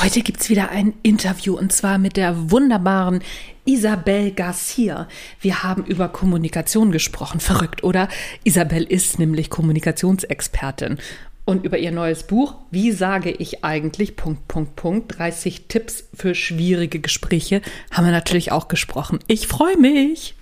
Heute gibt's wieder ein Interview und zwar mit der wunderbaren Isabel Garcia. Wir haben über Kommunikation gesprochen. Verrückt, oder? Isabel ist nämlich Kommunikationsexpertin. Und über ihr neues Buch, Wie sage ich eigentlich, Punkt, Punkt, Punkt, 30 Tipps für schwierige Gespräche, haben wir natürlich auch gesprochen. Ich freue mich.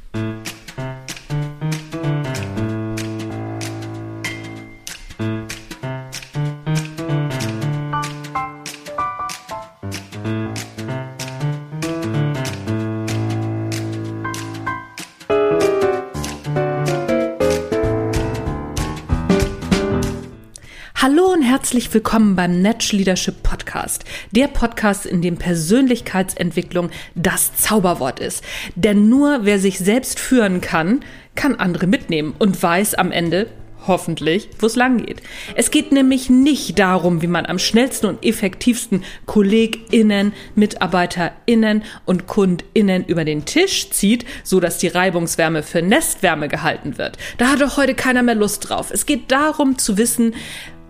Herzlich willkommen beim Natch Leadership Podcast. Der Podcast, in dem Persönlichkeitsentwicklung das Zauberwort ist. Denn nur wer sich selbst führen kann, kann andere mitnehmen und weiß am Ende, hoffentlich, wo es lang geht. Es geht nämlich nicht darum, wie man am schnellsten und effektivsten KollegInnen, MitarbeiterInnen und KundInnen über den Tisch zieht, so dass die Reibungswärme für Nestwärme gehalten wird. Da hat doch heute keiner mehr Lust drauf. Es geht darum zu wissen,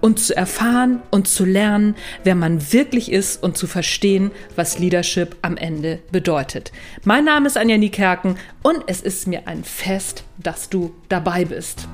und zu erfahren und zu lernen, wer man wirklich ist und zu verstehen, was Leadership am Ende bedeutet. Mein Name ist Anja Niekerken und es ist mir ein Fest, dass du dabei bist.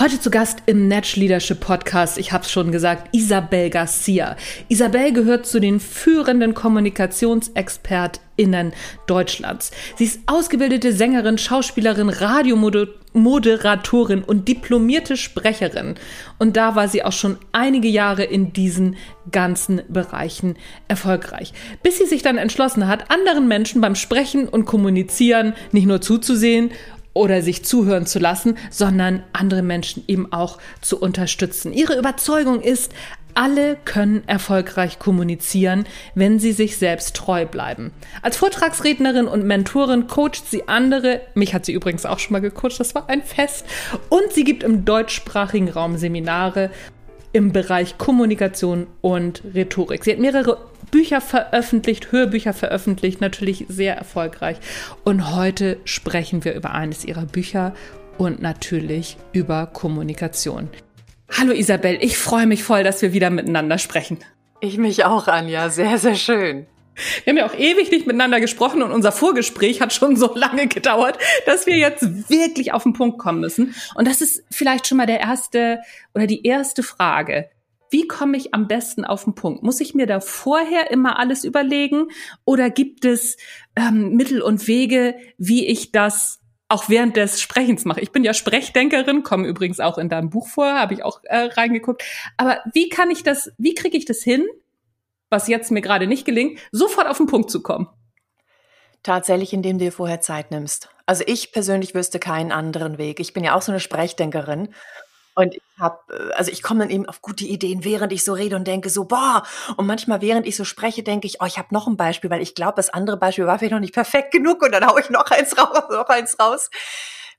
Heute zu Gast im Natch Leadership Podcast, ich habe es schon gesagt, Isabel Garcia. Isabel gehört zu den führenden KommunikationsexpertInnen Deutschlands. Sie ist ausgebildete Sängerin, Schauspielerin, Radiomoderatorin und diplomierte Sprecherin. Und da war sie auch schon einige Jahre in diesen ganzen Bereichen erfolgreich. Bis sie sich dann entschlossen hat, anderen Menschen beim Sprechen und Kommunizieren nicht nur zuzusehen oder sich zuhören zu lassen, sondern andere Menschen eben auch zu unterstützen. Ihre Überzeugung ist, alle können erfolgreich kommunizieren, wenn sie sich selbst treu bleiben. Als Vortragsrednerin und Mentorin coacht sie andere. Mich hat sie übrigens auch schon mal gecoacht, das war ein Fest. Und sie gibt im deutschsprachigen Raum Seminare im Bereich Kommunikation und Rhetorik. Sie hat mehrere Bücher veröffentlicht, Hörbücher veröffentlicht, natürlich sehr erfolgreich. Und heute sprechen wir über eines ihrer Bücher und natürlich über Kommunikation. Hallo Isabel, ich freue mich voll, dass wir wieder miteinander sprechen. Ich mich auch, Anja. Sehr, sehr schön. Wir haben ja auch ewig nicht miteinander gesprochen und unser Vorgespräch hat schon so lange gedauert, dass wir jetzt wirklich auf den Punkt kommen müssen. Und das ist vielleicht schon mal der erste oder die erste Frage. Wie komme ich am besten auf den Punkt? Muss ich mir da vorher immer alles überlegen oder gibt es ähm, Mittel und Wege, wie ich das auch während des Sprechens mache? Ich bin ja Sprechdenkerin, komme übrigens auch in deinem Buch vor, habe ich auch äh, reingeguckt. Aber wie kann ich das, wie kriege ich das hin, was jetzt mir gerade nicht gelingt, sofort auf den Punkt zu kommen? Tatsächlich, indem du dir vorher Zeit nimmst. Also ich persönlich wüsste keinen anderen Weg. Ich bin ja auch so eine Sprechdenkerin und ich habe, äh, also ich komme dann eben auf gute Ideen, während ich so rede und denke so, boah. Und manchmal, während ich so spreche, denke ich, oh, ich habe noch ein Beispiel, weil ich glaube, das andere Beispiel war vielleicht noch nicht perfekt genug und dann haue ich noch eins raus, noch eins raus.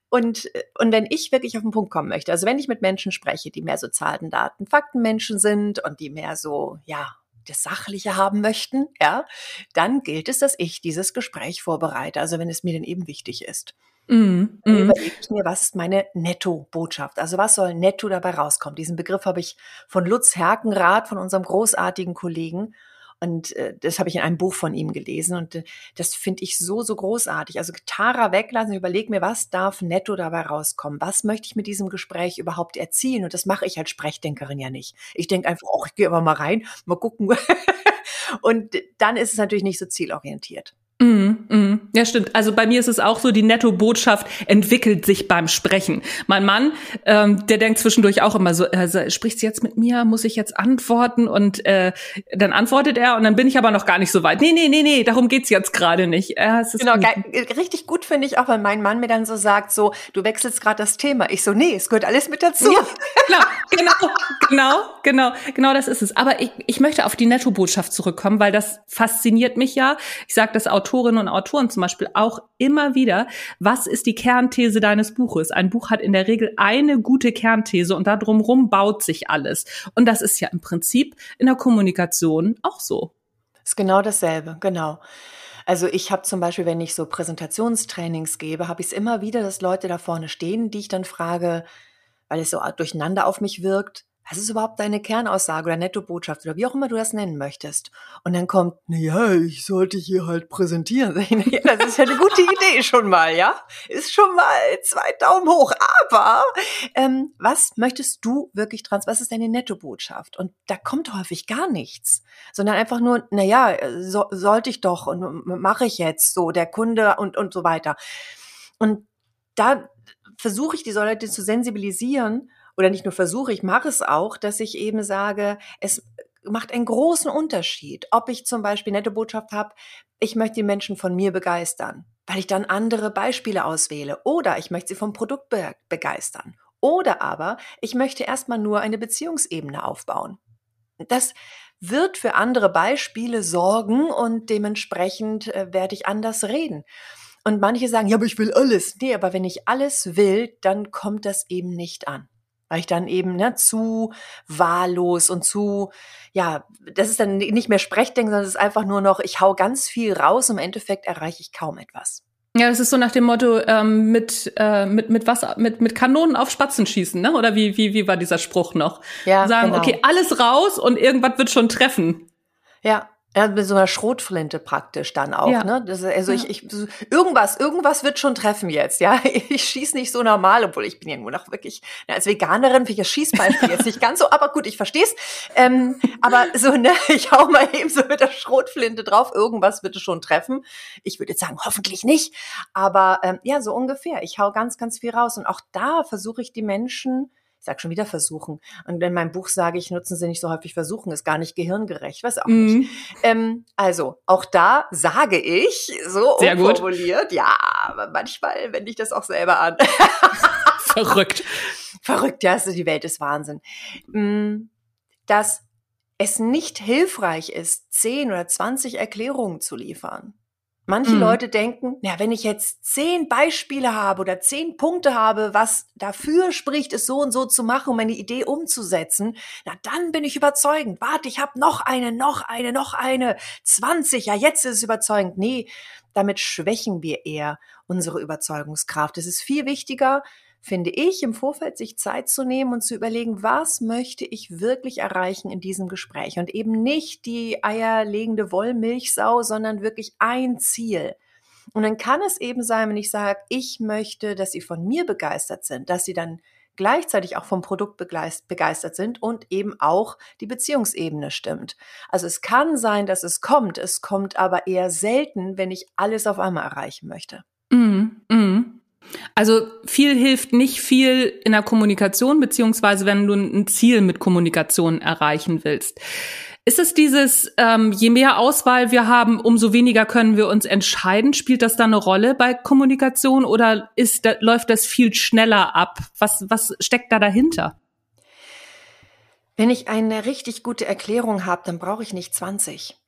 Und, äh, und wenn ich wirklich auf den Punkt kommen möchte, also wenn ich mit Menschen spreche, die mehr so Zahlen, Daten, Faktenmenschen sind und die mehr so, ja, das Sachliche haben möchten, ja, dann gilt es, dass ich dieses Gespräch vorbereite, also wenn es mir denn eben wichtig ist. Mhm. Dann mhm. überlege ich mir, was ist meine Netto-Botschaft? Also was soll netto dabei rauskommen? Diesen Begriff habe ich von Lutz Herkenrath, von unserem großartigen Kollegen. Und äh, das habe ich in einem Buch von ihm gelesen. Und äh, das finde ich so, so großartig. Also Tara weglassen, überleg mir, was darf netto dabei rauskommen? Was möchte ich mit diesem Gespräch überhaupt erzielen? Und das mache ich als Sprechdenkerin ja nicht. Ich denke einfach, oh, ich gehe aber mal rein, mal gucken. und dann ist es natürlich nicht so zielorientiert. Mm, mm. Ja, stimmt. Also bei mir ist es auch so, die Netto-Botschaft entwickelt sich beim Sprechen. Mein Mann, ähm, der denkt zwischendurch auch immer so, äh, spricht sie jetzt mit mir, muss ich jetzt antworten? Und äh, dann antwortet er und dann bin ich aber noch gar nicht so weit. Nee, nee, nee, nee, darum geht's jetzt gerade nicht. Äh, genau, gut. richtig gut finde ich auch, wenn mein Mann mir dann so sagt, so, du wechselst gerade das Thema. Ich so, nee, es gehört alles mit dazu. Ja, klar, genau, genau, genau, genau das ist es. Aber ich, ich möchte auf die Netto-Botschaft zurückkommen, weil das fasziniert mich ja. Ich sage das Autor Autorinnen und Autoren zum Beispiel auch immer wieder, was ist die Kernthese deines Buches? Ein Buch hat in der Regel eine gute Kernthese und darum baut sich alles. Und das ist ja im Prinzip in der Kommunikation auch so. Ist genau dasselbe, genau. Also ich habe zum Beispiel, wenn ich so Präsentationstrainings gebe, habe ich es immer wieder, dass Leute da vorne stehen, die ich dann frage, weil es so durcheinander auf mich wirkt. Was ist überhaupt deine Kernaussage oder Nettobotschaft oder wie auch immer du das nennen möchtest? Und dann kommt, na ja, ich sollte hier halt präsentieren. das ist ja eine gute Idee schon mal, ja? Ist schon mal zwei Daumen hoch. Aber ähm, was möchtest du wirklich trans? Was ist deine Nettobotschaft? Und da kommt häufig gar nichts, sondern einfach nur, na ja, so, sollte ich doch und mache ich jetzt so, der Kunde und, und so weiter. Und da versuche ich die Leute zu sensibilisieren oder nicht nur versuche, ich mache es auch, dass ich eben sage, es macht einen großen Unterschied, ob ich zum Beispiel nette Botschaft habe, ich möchte die Menschen von mir begeistern, weil ich dann andere Beispiele auswähle oder ich möchte sie vom Produkt be begeistern oder aber ich möchte erstmal nur eine Beziehungsebene aufbauen. Das wird für andere Beispiele sorgen und dementsprechend äh, werde ich anders reden. Und manche sagen, ja, aber ich will alles. Nee, aber wenn ich alles will, dann kommt das eben nicht an weil ich dann eben ne, zu wahllos und zu, ja, das ist dann nicht mehr Sprechdenken, sondern es ist einfach nur noch, ich hau ganz viel raus, im Endeffekt erreiche ich kaum etwas. Ja, das ist so nach dem Motto ähm, mit äh, mit mit was mit mit Kanonen auf Spatzen schießen, ne? Oder wie wie wie war dieser Spruch noch? Ja, sagen, genau. okay, alles raus und irgendwas wird schon treffen. Ja, ja, mit so einer Schrotflinte praktisch dann auch, ja. ne? Das, also ja. ich, ich, irgendwas, irgendwas wird schon treffen jetzt, ja. Ich schieß nicht so normal, obwohl ich bin ja nur noch wirklich, na, als Veganerin finde ich das Schießbeispiel jetzt nicht ganz so, aber gut, ich versteh's. Ähm, aber so, ne, ich hau mal eben so mit der Schrotflinte drauf, irgendwas wird es schon treffen. Ich würde jetzt sagen, hoffentlich nicht. Aber ähm, ja, so ungefähr. Ich hau ganz, ganz viel raus. Und auch da versuche ich die Menschen ich sage schon wieder versuchen. Und in meinem Buch sage ich, nutzen Sie nicht so häufig versuchen, ist gar nicht gehirngerecht, was auch mhm. nicht. Ähm, also, auch da sage ich, so Sehr umformuliert, gut. ja, aber manchmal wende ich das auch selber an. Verrückt. Verrückt, ja, also die Welt ist Wahnsinn. Mm, dass es nicht hilfreich ist, 10 oder 20 Erklärungen zu liefern. Manche mhm. Leute denken, ja, wenn ich jetzt zehn Beispiele habe oder zehn Punkte habe, was dafür spricht, es so und so zu machen, um meine Idee umzusetzen, na dann bin ich überzeugend. Warte, ich habe noch eine, noch eine, noch eine, 20, ja, jetzt ist es überzeugend. Nee, damit schwächen wir eher unsere Überzeugungskraft. Es ist viel wichtiger, finde ich, im Vorfeld sich Zeit zu nehmen und zu überlegen, was möchte ich wirklich erreichen in diesem Gespräch und eben nicht die eierlegende Wollmilchsau, sondern wirklich ein Ziel. Und dann kann es eben sein, wenn ich sage, ich möchte, dass sie von mir begeistert sind, dass sie dann gleichzeitig auch vom Produkt begeistert sind und eben auch die Beziehungsebene stimmt. Also es kann sein, dass es kommt, es kommt aber eher selten, wenn ich alles auf einmal erreichen möchte. Mm, mm. Also viel hilft nicht viel in der Kommunikation, beziehungsweise wenn du ein Ziel mit Kommunikation erreichen willst. Ist es dieses, ähm, je mehr Auswahl wir haben, umso weniger können wir uns entscheiden? Spielt das da eine Rolle bei Kommunikation oder ist, da, läuft das viel schneller ab? Was, was steckt da dahinter? Wenn ich eine richtig gute Erklärung habe, dann brauche ich nicht 20.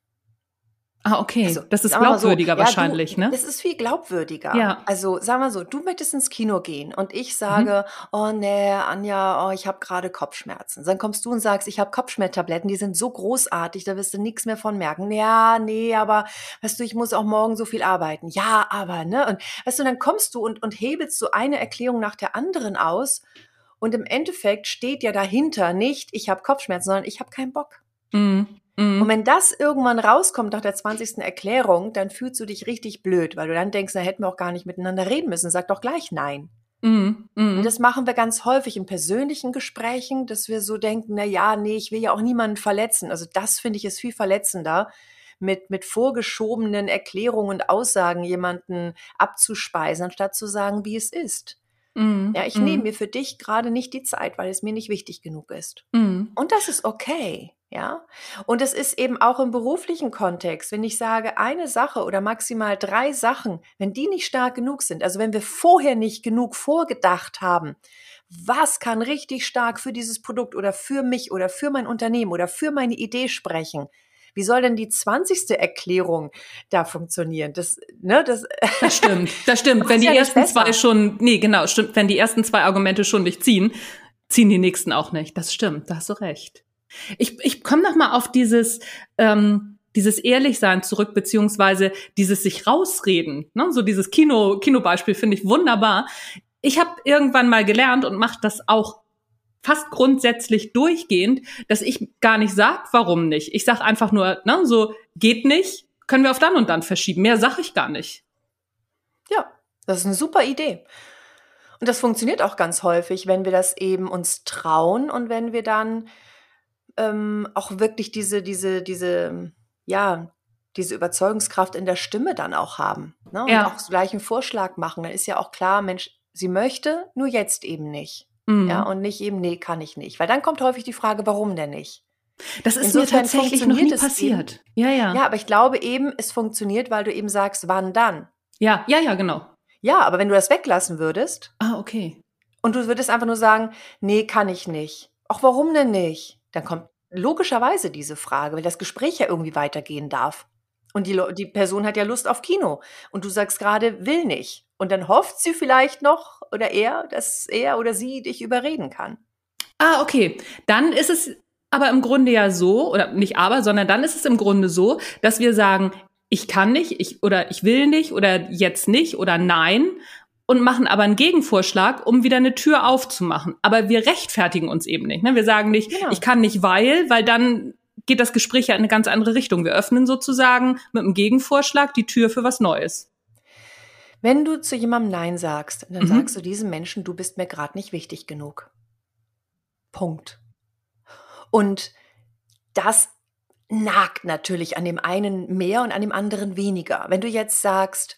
Ah, okay. Also, das ist glaubwürdiger so, wahrscheinlich, ja, du, ne? Das ist viel glaubwürdiger. Ja. Also, sagen wir so, du möchtest ins Kino gehen und ich sage, mhm. oh nee, Anja, oh, ich habe gerade Kopfschmerzen. Dann kommst du und sagst, ich habe Kopfschmerztabletten, die sind so großartig, da wirst du nichts mehr von merken. Ja, nee, aber weißt du, ich muss auch morgen so viel arbeiten. Ja, aber, ne? Und weißt du, dann kommst du und, und hebelst so eine Erklärung nach der anderen aus und im Endeffekt steht ja dahinter nicht, ich habe Kopfschmerzen, sondern ich habe keinen Bock. Mhm. Mhm. Und wenn das irgendwann rauskommt nach der 20. Erklärung, dann fühlst du dich richtig blöd, weil du dann denkst, na hätten wir auch gar nicht miteinander reden müssen. Sag doch gleich nein. Mhm. Mhm. Und das machen wir ganz häufig in persönlichen Gesprächen, dass wir so denken, na ja, nee, ich will ja auch niemanden verletzen. Also das finde ich ist viel verletzender, mit, mit vorgeschobenen Erklärungen und Aussagen jemanden abzuspeisen, anstatt zu sagen, wie es ist. Mhm. Ja, ich mhm. nehme mir für dich gerade nicht die Zeit, weil es mir nicht wichtig genug ist. Mhm. Und das ist okay. Ja, und es ist eben auch im beruflichen Kontext, wenn ich sage, eine Sache oder maximal drei Sachen, wenn die nicht stark genug sind, also wenn wir vorher nicht genug vorgedacht haben, was kann richtig stark für dieses Produkt oder für mich oder für mein Unternehmen oder für meine Idee sprechen, wie soll denn die zwanzigste Erklärung da funktionieren? Das, ne, das, das stimmt, das stimmt. wenn die ja ersten zwei schon, nee, genau, stimmt. Wenn die ersten zwei Argumente schon nicht ziehen, ziehen die nächsten auch nicht. Das stimmt, da hast du recht. Ich, ich komme noch mal auf dieses, ähm, dieses Ehrlichsein zurück, beziehungsweise dieses sich rausreden. Ne? So dieses Kino, Kinobeispiel finde ich wunderbar. Ich habe irgendwann mal gelernt und mache das auch fast grundsätzlich durchgehend, dass ich gar nicht sag, warum nicht. Ich sag einfach nur, ne, so geht nicht, können wir auf dann und dann verschieben. Mehr sag ich gar nicht. Ja, das ist eine super Idee. Und das funktioniert auch ganz häufig, wenn wir das eben uns trauen und wenn wir dann ähm, auch wirklich diese, diese, diese, ja, diese Überzeugungskraft in der Stimme dann auch haben. Ne? Und Ja. auch gleich einen Vorschlag machen. Dann ist ja auch klar, Mensch, sie möchte, nur jetzt eben nicht. Mhm. Ja, und nicht eben, nee, kann ich nicht. Weil dann kommt häufig die Frage, warum denn nicht? das ist insofern mir tatsächlich noch nie passiert. Ja, ja, Ja, aber ich glaube eben, es funktioniert, weil du eben sagst, wann dann? ja, ja, ja, genau. Ja, aber wenn du das weglassen würdest Ah, okay. und du würdest einfach nur sagen, nee, kann ich nicht. Ach, warum denn nicht? Dann kommt logischerweise diese Frage, weil das Gespräch ja irgendwie weitergehen darf. Und die, die Person hat ja Lust auf Kino. Und du sagst gerade, will nicht. Und dann hofft sie vielleicht noch oder er, dass er oder sie dich überreden kann. Ah, okay. Dann ist es aber im Grunde ja so, oder nicht aber, sondern dann ist es im Grunde so, dass wir sagen, ich kann nicht, ich, oder ich will nicht, oder jetzt nicht, oder nein, und machen aber einen Gegenvorschlag, um wieder eine Tür aufzumachen. Aber wir rechtfertigen uns eben nicht. Ne? Wir sagen nicht, Genau. ich kann nicht, weil, weil dann geht das Gespräch ja in eine ganz andere Richtung. Wir öffnen sozusagen mit einem Gegenvorschlag die Tür für was Neues. Wenn du zu jemandem Nein sagst, dann Mhm. sagst du diesem Menschen, du bist mir gerade nicht wichtig genug. Punkt. Und das nagt natürlich an dem einen mehr und an dem anderen weniger. Wenn du jetzt sagst,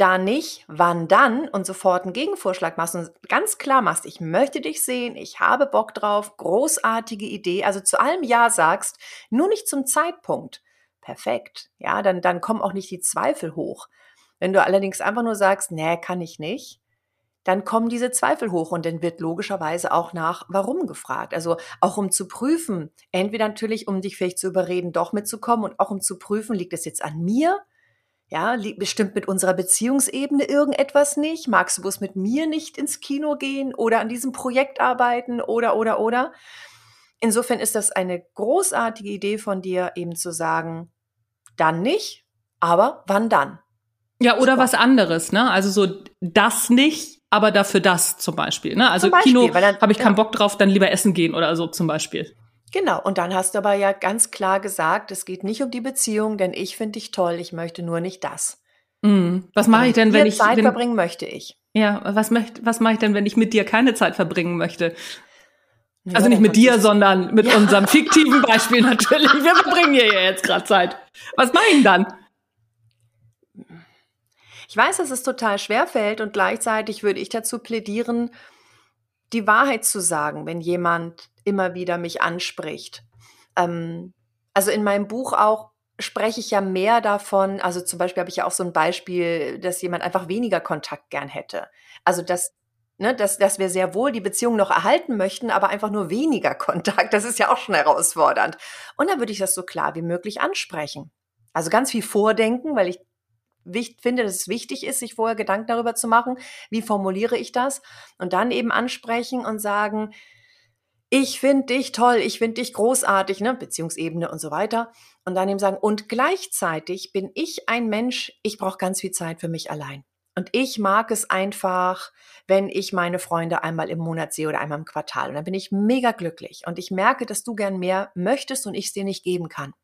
da nicht, wann dann und sofort einen Gegenvorschlag machst und ganz klar machst, ich möchte dich sehen, ich habe Bock drauf, großartige Idee, also zu allem Ja sagst, nur nicht zum Zeitpunkt. Perfekt. Ja, dann, dann kommen auch nicht die Zweifel hoch. Wenn du allerdings einfach nur sagst, nee, kann ich nicht, dann kommen diese Zweifel hoch und dann wird logischerweise auch nach Warum gefragt. Also auch um zu prüfen, entweder natürlich, um dich vielleicht zu überreden, doch mitzukommen und auch um zu prüfen, liegt es jetzt an mir? Ja, liegt bestimmt mit unserer Beziehungsebene irgendetwas nicht? Magst du bloß mit mir nicht ins Kino gehen oder an diesem Projekt arbeiten oder, oder, oder? Insofern ist das eine großartige Idee von dir, eben zu sagen, dann nicht, aber wann dann? Ja, oder Super. was anderes, ne? Also so das nicht, aber dafür das zum Beispiel. Ne? Also Zum Beispiel, Kino habe ich keinen ja. Bock drauf, dann lieber essen gehen oder so zum Beispiel. Genau, und dann hast du aber ja ganz klar gesagt, es geht nicht um die Beziehung, denn ich finde dich toll, ich möchte nur nicht das. Mhm. Was mache ich denn, wenn ich Zeit wenn, verbringen möchte ich. ja, was möchte was mache ich denn, wenn ich mit dir keine Zeit verbringen möchte? Ja, Also nicht mit dir, sondern mit unserem fiktiven Beispiel natürlich. Wir verbringen hier ja jetzt gerade Zeit. Was mache ich denn dann? Ich weiß, dass es total schwer fällt und gleichzeitig würde ich dazu plädieren, die Wahrheit zu sagen, wenn jemand immer wieder mich anspricht. Ähm, also in meinem Buch auch spreche ich ja mehr davon, also zum Beispiel habe ich ja auch so ein Beispiel, dass jemand einfach weniger Kontakt gern hätte. Also dass, ne, dass, dass wir sehr wohl die Beziehung noch erhalten möchten, aber einfach nur weniger Kontakt. Das ist ja auch schon herausfordernd. Und dann würde ich das so klar wie möglich ansprechen. Also ganz viel vordenken, weil ich finde, dass es wichtig ist, sich vorher Gedanken darüber zu machen, wie formuliere ich das und dann eben ansprechen und sagen, ich finde dich toll, ich finde dich großartig, ne, Beziehungsebene und so weiter. Und dann eben sagen, und gleichzeitig bin ich ein Mensch, ich brauche ganz viel Zeit für mich allein. Und ich mag es einfach, wenn ich meine Freunde einmal im Monat sehe oder einmal im Quartal. Und dann bin ich mega glücklich. Und ich merke, dass du gern mehr möchtest und ich es dir nicht geben kann.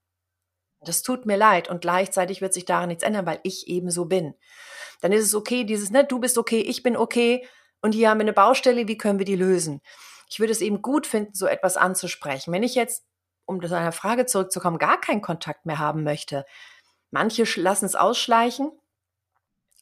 Das tut mir leid und gleichzeitig wird sich daran nichts ändern, weil ich eben so bin. Dann ist es okay, dieses, ne, du bist okay, ich bin okay und hier haben wir eine Baustelle, wie können wir die lösen? Ich würde es eben gut finden, so etwas anzusprechen. Wenn ich jetzt, um zu einer Frage zurückzukommen, gar keinen Kontakt mehr haben möchte, manche lassen es ausschleichen,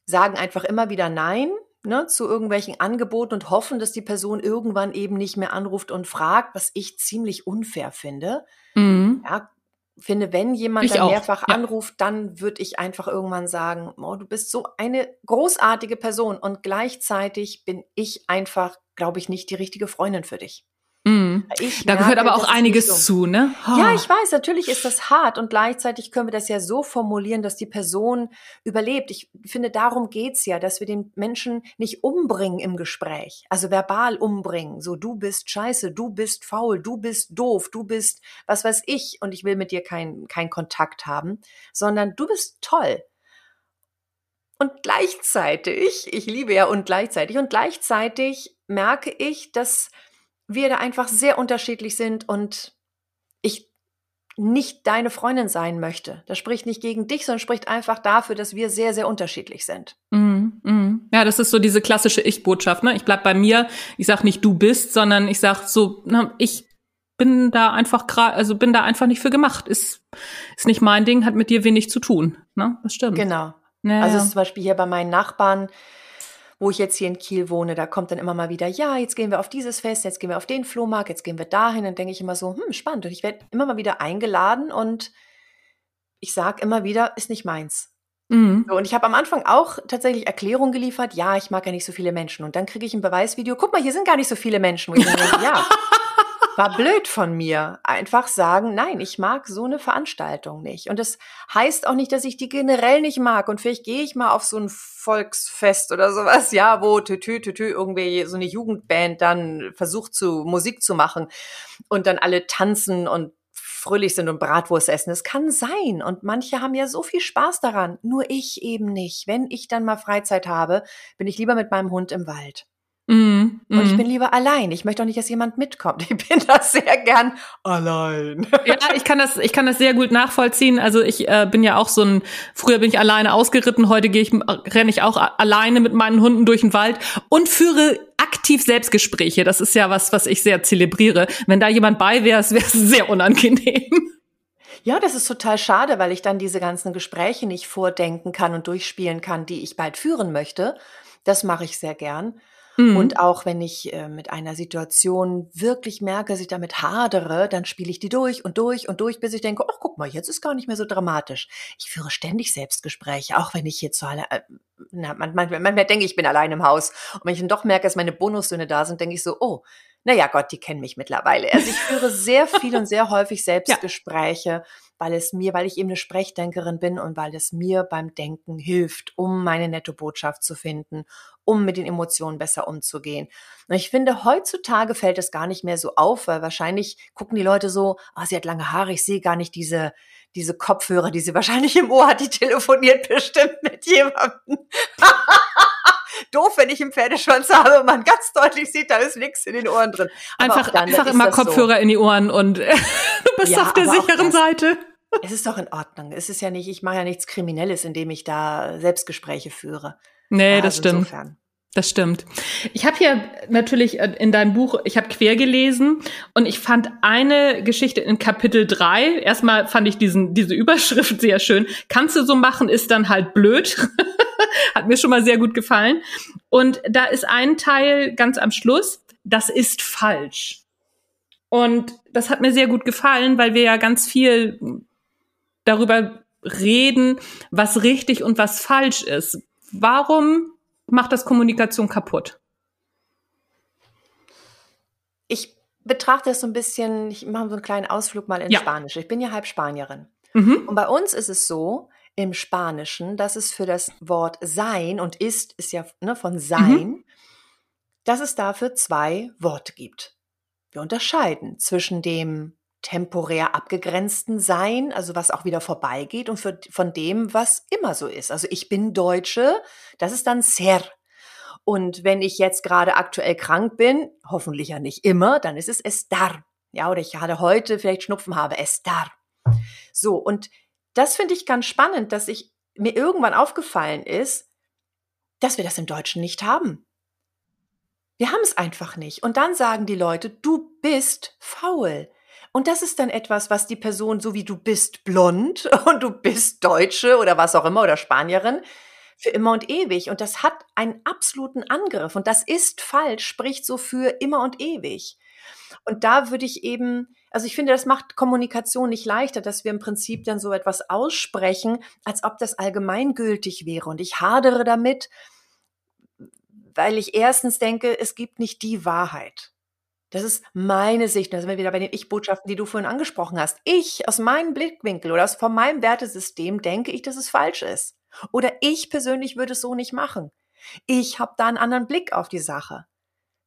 sagen einfach immer wieder Nein ne, zu irgendwelchen Angeboten und hoffen, dass die Person irgendwann eben nicht mehr anruft und fragt, was ich ziemlich unfair finde Mhm. ja, finde, wenn jemand Ich dann auch, mehrfach ja. anruft, dann würde ich einfach irgendwann sagen, oh, du bist so eine großartige Person und gleichzeitig bin ich einfach, glaube ich, nicht die richtige Freundin für dich. Ich Da gehört aber auch einiges so. zu, ne? Ja, Oh. ich weiß, natürlich ist das hart und gleichzeitig können wir das ja so formulieren, dass die Person überlebt. Ich finde, darum geht's ja, dass wir den Menschen nicht umbringen im Gespräch, also verbal umbringen. So, du bist scheiße, du bist faul, du bist doof, du bist was weiß ich und ich will mit dir keinen keinen Kontakt haben, sondern du bist toll. Und gleichzeitig, ich liebe ja und gleichzeitig, und gleichzeitig merke ich, dass wir da einfach sehr unterschiedlich sind und ich nicht deine Freundin sein möchte. Das spricht nicht gegen dich, sondern spricht einfach dafür, dass wir sehr, sehr unterschiedlich sind. Mm, mm. Ja, das ist so diese klassische Ich-Botschaft. Ne? Ich bleib bei mir. Ich sag nicht du bist, sondern ich sag so, na, ich bin da einfach also bin da einfach nicht für gemacht. Ist ist nicht mein Ding, hat mit dir wenig zu tun. Ne? Das stimmt. Genau. Ja, also zum Beispiel hier bei meinen Nachbarn wo ich jetzt hier in Kiel wohne, da kommt dann immer mal wieder, ja, jetzt gehen wir auf dieses Fest, jetzt gehen wir auf den Flohmarkt, jetzt gehen wir dahin. Dann denke ich immer so, hm, spannend. Und ich werde immer mal wieder eingeladen und ich sage immer wieder, ist nicht meins. Mhm. So, und ich habe am Anfang auch tatsächlich Erklärung geliefert, ja, ich mag ja nicht so viele Menschen. Und dann kriege ich ein Beweisvideo, guck mal, hier sind gar nicht so viele Menschen. Wo ich denke, ja, war blöd von mir. Einfach sagen, nein, ich mag so eine Veranstaltung nicht. Und das heißt auch nicht, dass ich die generell nicht mag. Und vielleicht gehe ich mal auf so ein Volksfest oder sowas, ja, wo tütü, tütü, irgendwie so eine Jugendband dann versucht zu Musik zu machen und dann alle tanzen und fröhlich sind und Bratwurst essen. Es kann sein. Und manche haben ja so viel Spaß daran. Nur ich eben nicht. Wenn ich dann mal Freizeit habe, bin ich lieber mit meinem Hund im Wald. Mm, mm. Und ich mhm. bin lieber allein. Ich möchte auch nicht, dass jemand mitkommt. Ich bin da sehr gern allein. Ja, ich kann das, ich kann das sehr gut nachvollziehen. Also ich äh, bin ja auch so ein, früher bin ich alleine ausgeritten, heute gehe ich, renne ich auch alleine mit meinen Hunden durch den Wald und führe aktiv Selbstgespräche. Das ist ja was, was ich sehr zelebriere. Wenn da jemand bei wäre, wäre es sehr unangenehm. Ja, das ist total schade, weil ich dann diese ganzen Gespräche nicht vordenken kann und durchspielen kann, die ich bald führen möchte. Das mache ich sehr gern. Mhm. Und auch wenn ich äh, mit einer Situation wirklich merke, dass ich damit hadere, dann spiele ich die durch und durch und durch, bis ich denke, ach guck mal, jetzt ist gar nicht mehr so dramatisch. Ich führe ständig Selbstgespräche, auch wenn ich hier zu alle, äh, na, manchmal, manchmal denke ich, ich bin allein im Haus. Und wenn ich dann doch merke, dass meine Bonussöhne da sind, denke ich so, oh, naja Gott, die kennen mich mittlerweile. Also ich führe sehr viel und sehr häufig Selbstgespräche. Ja weil es mir, weil ich eben eine Sprechdenkerin bin und weil es mir beim Denken hilft, um meine Nettobotschaft zu finden, um mit den Emotionen besser umzugehen. Und ich finde, heutzutage fällt es gar nicht mehr so auf, weil wahrscheinlich gucken die Leute so, ah, sie hat lange Haare, ich sehe gar nicht diese, diese Kopfhörer, die sie wahrscheinlich im Ohr hat, die telefoniert bestimmt mit jemandem. Doof, wenn ich einen Pferdeschwanz habe und man ganz deutlich sieht, da ist nichts in den Ohren drin. Aber einfach dann, einfach immer Kopfhörer so. in die Ohren und du bist ja, auf der sicheren Seite. Es ist doch in Ordnung. Es ist ja nicht, ich mache ja nichts Kriminelles, indem ich da Selbstgespräche führe. Nee, das stimmt. Insofern. Das stimmt. Ich habe hier natürlich äh, in deinem Buch, ich habe quer gelesen und ich fand eine Geschichte in Kapitel 3. Erstmal fand ich diesen, diese Überschrift sehr schön. Kannst du so machen, ist dann halt blöd. Hat mir schon mal sehr gut gefallen. Und da ist ein Teil ganz am Schluss, das ist falsch. Und das hat mir sehr gut gefallen, weil wir ja ganz viel darüber reden, was richtig und was falsch ist. Warum macht das Kommunikation kaputt? Ich betrachte es so ein bisschen, ich mache so einen kleinen Ausflug mal in ja. Spanisch. Ich bin ja halb Spanierin. Mhm. Und bei uns ist es so, im Spanischen, dass es für das Wort sein und ist, ist ja ne, von sein, mhm. dass es dafür zwei Worte gibt. Wir unterscheiden zwischen dem temporär abgegrenzten Sein, also was auch wieder vorbeigeht und für, von dem, was immer so ist. Also ich bin Deutsche, das ist dann ser. Und wenn ich jetzt gerade aktuell krank bin, hoffentlich ja nicht immer, dann ist es estar. Ja, oder ich gerade heute vielleicht Schnupfen habe, estar. So, und das finde ich ganz spannend, dass ich mir irgendwann aufgefallen ist, dass wir das im Deutschen nicht haben. Wir haben es einfach nicht. Und dann sagen die Leute, du bist faul. Und das ist dann etwas, was die Person, so wie du bist, blond und du bist Deutsche oder was auch immer oder Spanierin, für immer und ewig. Und das hat einen absoluten Angriff. Und das ist falsch, spricht so für immer und ewig. Und da würde ich eben, also ich finde, das macht Kommunikation nicht leichter, dass wir im Prinzip dann so etwas aussprechen, als ob das allgemeingültig wäre. Und ich hadere damit, weil ich erstens denke, es gibt nicht die Wahrheit. Das ist meine Sicht. Da sind wir wieder bei den Ich-Botschaften, die du vorhin angesprochen hast. Ich aus meinem Blickwinkel oder aus, von meinem Wertesystem denke ich, dass es falsch ist. Oder ich persönlich würde es so nicht machen. Ich habe da einen anderen Blick auf die Sache.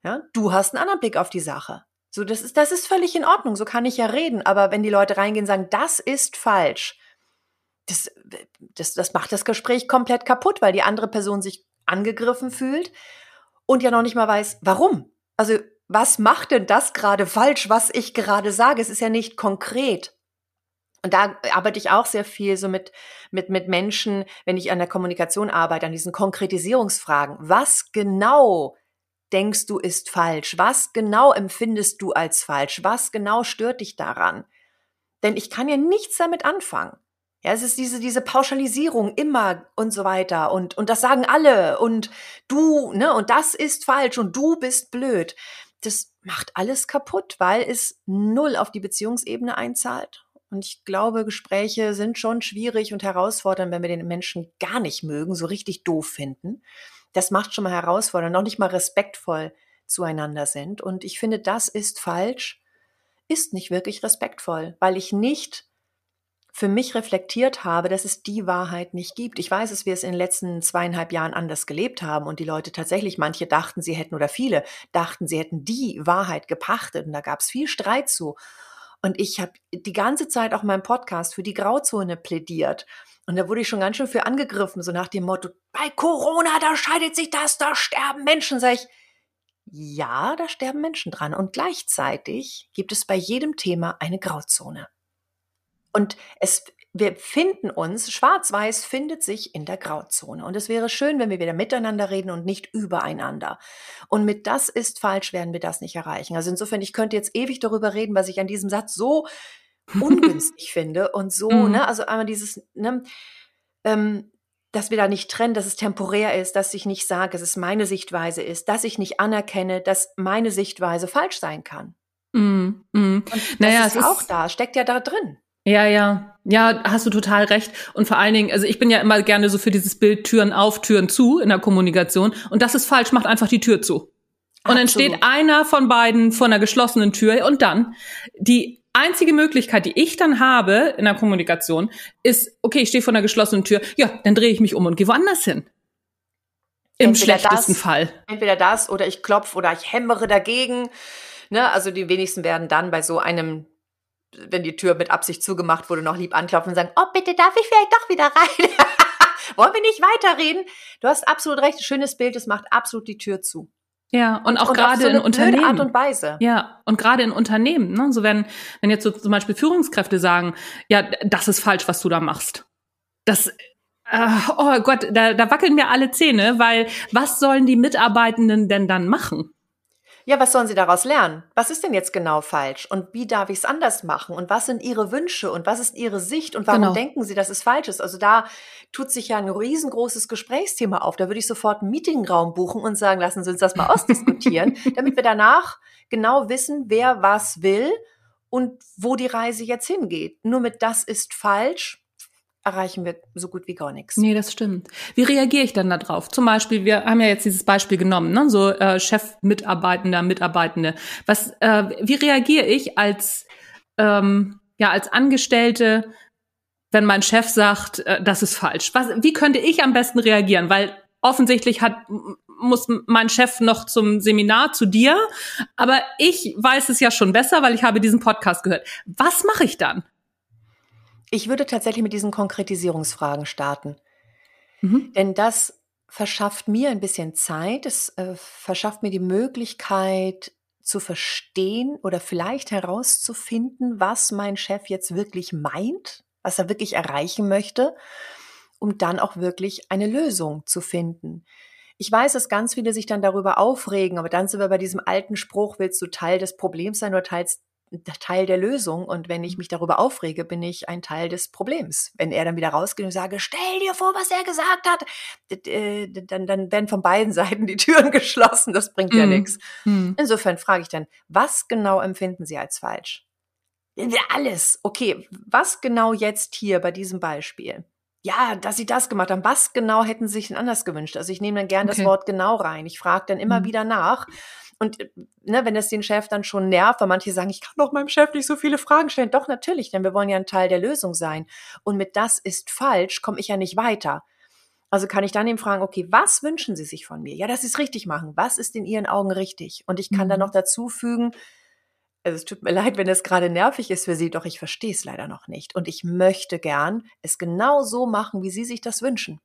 Ja, du hast einen anderen Blick auf die Sache. So, das ist, das ist völlig in Ordnung. So kann ich ja reden. Aber wenn die Leute reingehen und sagen, das ist falsch, das, das, das macht das Gespräch komplett kaputt, weil die andere Person sich angegriffen fühlt und ja noch nicht mal weiß, warum. Also was macht denn das gerade falsch, was ich gerade sage? Es ist ja nicht konkret. Und da arbeite ich auch sehr viel so mit, mit, mit Menschen, wenn ich an der Kommunikation arbeite, an diesen Konkretisierungsfragen. Was genau denkst du ist falsch? Was genau empfindest du als falsch? Was genau stört dich daran? Denn ich kann ja nichts damit anfangen. Ja, es ist diese, diese Pauschalisierung immer und so weiter und, und das sagen alle und du, ne, und das ist falsch und du bist blöd. Das macht alles kaputt, weil es null auf die Beziehungsebene einzahlt. Und ich glaube, Gespräche sind schon schwierig und herausfordernd, wenn wir den Menschen gar nicht mögen, so richtig doof finden. Das macht schon mal herausfordernd, noch nicht mal respektvoll zueinander sind. Und ich finde, das ist falsch, ist nicht wirklich respektvoll, weil ich nicht für mich reflektiert habe, dass es die Wahrheit nicht gibt. Ich weiß, dass wir es in den letzten zweieinhalb Jahren anders gelebt haben und die Leute tatsächlich, manche dachten, sie hätten oder viele dachten, sie hätten die Wahrheit gepachtet und da gab es viel Streit zu. Und ich habe die ganze Zeit auch meinem Podcast für die Grauzone plädiert. Und da wurde ich schon ganz schön für angegriffen, so nach dem Motto, bei Corona, da scheidet sich das, da sterben Menschen. Sag ich, ja, da sterben Menschen dran. Und gleichzeitig gibt es bei jedem Thema eine Grauzone. Und es, wir finden uns, schwarz-weiß findet sich in der Grauzone. Und es wäre schön, wenn wir wieder miteinander reden und nicht übereinander. Und mit das ist falsch werden wir das nicht erreichen. Also insofern, ich könnte jetzt ewig darüber reden, was ich an diesem Satz so ungünstig finde und so, mhm. ne, also einmal dieses, ne, ähm, dass wir da nicht trennen, dass es temporär ist, dass ich nicht sage, dass es meine Sichtweise ist, dass ich nicht anerkenne, dass meine Sichtweise falsch sein kann. Mm, mm. Und das naja, ist es auch ist, da, steckt ja da drin. Ja, ja. Ja, hast du total recht. Und vor allen Dingen, also ich bin ja immer gerne so für dieses Bild Türen auf, Türen zu in der Kommunikation. Und das ist falsch, macht einfach die Tür zu. Und dann steht einer von beiden vor einer geschlossenen Tür und dann die einzige Möglichkeit, die ich dann habe in der Kommunikation, ist, okay, ich stehe vor einer geschlossenen Tür, ja, dann drehe ich mich um und gehe woanders hin. Im entweder schlechtesten das, Fall. Entweder das oder ich klopfe oder ich hämmere dagegen. Ne, also die wenigsten werden dann bei so einem wenn die Tür mit Absicht zugemacht wurde, noch lieb anklopfen und sagen, oh, bitte darf ich vielleicht doch wieder rein? Wollen wir nicht weiterreden? Du hast absolut recht, schönes Bild, es macht absolut die Tür zu. Ja, und auch gerade so in Unternehmen. Art und Weise. Ja, und gerade in Unternehmen, ne? So wenn, wenn jetzt so zum Beispiel Führungskräfte sagen, ja, das ist falsch, was du da machst. Das, äh, oh Gott, da, da wackeln mir alle Zähne, weil was sollen die Mitarbeitenden denn dann machen? Ja, was sollen sie daraus lernen? Was ist denn jetzt genau falsch? Und wie darf ich es anders machen? Und was sind ihre Wünsche? Und was ist ihre Sicht? Und warum genau. denken sie, dass es falsch ist? Also da tut sich ja ein riesengroßes Gesprächsthema auf. Da würde ich sofort einen Meetingraum buchen und sagen, lassen Sie uns das mal ausdiskutieren, damit wir danach genau wissen, wer was will und wo die Reise jetzt hingeht. Nur mit das ist falsch erreichen wir so gut wie gar nichts. Nee, das stimmt. Wie reagiere ich dann darauf? Zum Beispiel, wir haben ja jetzt dieses Beispiel genommen, ne? so äh, Chef, Mitarbeitender, Mitarbeitende. Was, äh, wie reagiere ich als, ähm, ja, als Angestellte, wenn mein Chef sagt, äh, das ist falsch? Was, wie könnte ich am besten reagieren? Weil offensichtlich hat muss mein Chef noch zum Seminar zu dir, aber ich weiß es ja schon besser, weil ich habe diesen Podcast gehört. Was mache ich dann? Ich würde tatsächlich mit diesen Konkretisierungsfragen starten. Mhm. Denn das verschafft mir ein bisschen Zeit, es äh, verschafft mir die Möglichkeit zu verstehen oder vielleicht herauszufinden, was mein Chef jetzt wirklich meint, was er wirklich erreichen möchte, um dann auch wirklich eine Lösung zu finden. Ich weiß, dass ganz viele sich dann darüber aufregen, aber dann sind wir bei diesem alten Spruch, willst du Teil des Problems sein oder teils, Teil der Lösung. Und wenn ich mhm. mich darüber aufrege, bin ich ein Teil des Problems. Wenn er dann wieder rausgeht und sage, stell dir vor, was er gesagt hat, äh, dann, dann werden von beiden Seiten die Türen geschlossen. Das bringt ja mm. nichts. Mm. Insofern frage ich dann, was genau empfinden Sie als falsch? Alles. Okay, was genau jetzt hier bei diesem Beispiel? Ja, dass Sie das gemacht haben. Was genau hätten Sie sich denn anders gewünscht? Also ich nehme dann gern okay. das Wort genau rein. Ich frage dann immer mm. wieder nach und äh, ne, wenn es den Chef dann schon nervt, weil manche sagen, ich kann doch meinem Chef nicht so viele Fragen stellen. Doch, natürlich, denn wir wollen ja ein Teil der Lösung sein. Und mit das ist falsch, komme ich ja nicht weiter. Also kann ich dann eben fragen, okay, was wünschen Sie sich von mir? Ja, dass Sie es richtig machen. Was ist in Ihren Augen richtig? Und ich kann mhm. dann noch dazu fügen, also es tut mir leid, wenn es gerade nervig ist für Sie, doch ich verstehe es leider noch nicht. Und ich möchte gern es genau so machen, wie Sie sich das wünschen.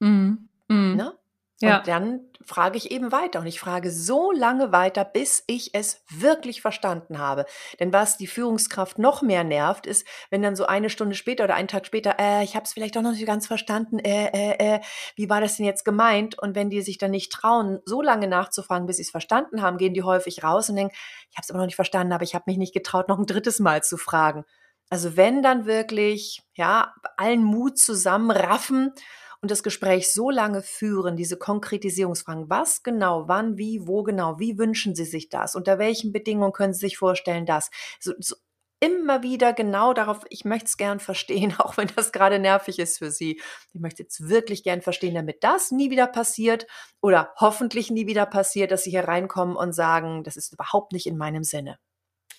Mhm. Mhm. Ne? Ja. Und dann frage ich eben weiter und ich frage so lange weiter, bis ich es wirklich verstanden habe. Denn was die Führungskraft noch mehr nervt, ist, wenn dann so eine Stunde später oder einen Tag später, äh, ich habe es vielleicht doch noch nicht ganz verstanden, äh, äh, äh, wie war das denn jetzt gemeint? Und wenn die sich dann nicht trauen, so lange nachzufragen, bis sie es verstanden haben, gehen die häufig raus und denken, ich habe es aber noch nicht verstanden, aber ich habe mich nicht getraut, noch ein drittes Mal zu fragen. Also wenn dann wirklich, ja, allen Mut zusammenraffen und das Gespräch so lange führen, diese Konkretisierungsfragen, was genau, wann, wie, wo genau, wie wünschen Sie sich das, unter welchen Bedingungen können Sie sich vorstellen, das, so, so immer wieder genau darauf, ich möchte es gern verstehen, auch wenn das gerade nervig ist für Sie. Ich möchte jetzt wirklich gern verstehen, damit das nie wieder passiert oder hoffentlich nie wieder passiert, dass Sie hier reinkommen und sagen, das ist überhaupt nicht in meinem Sinne.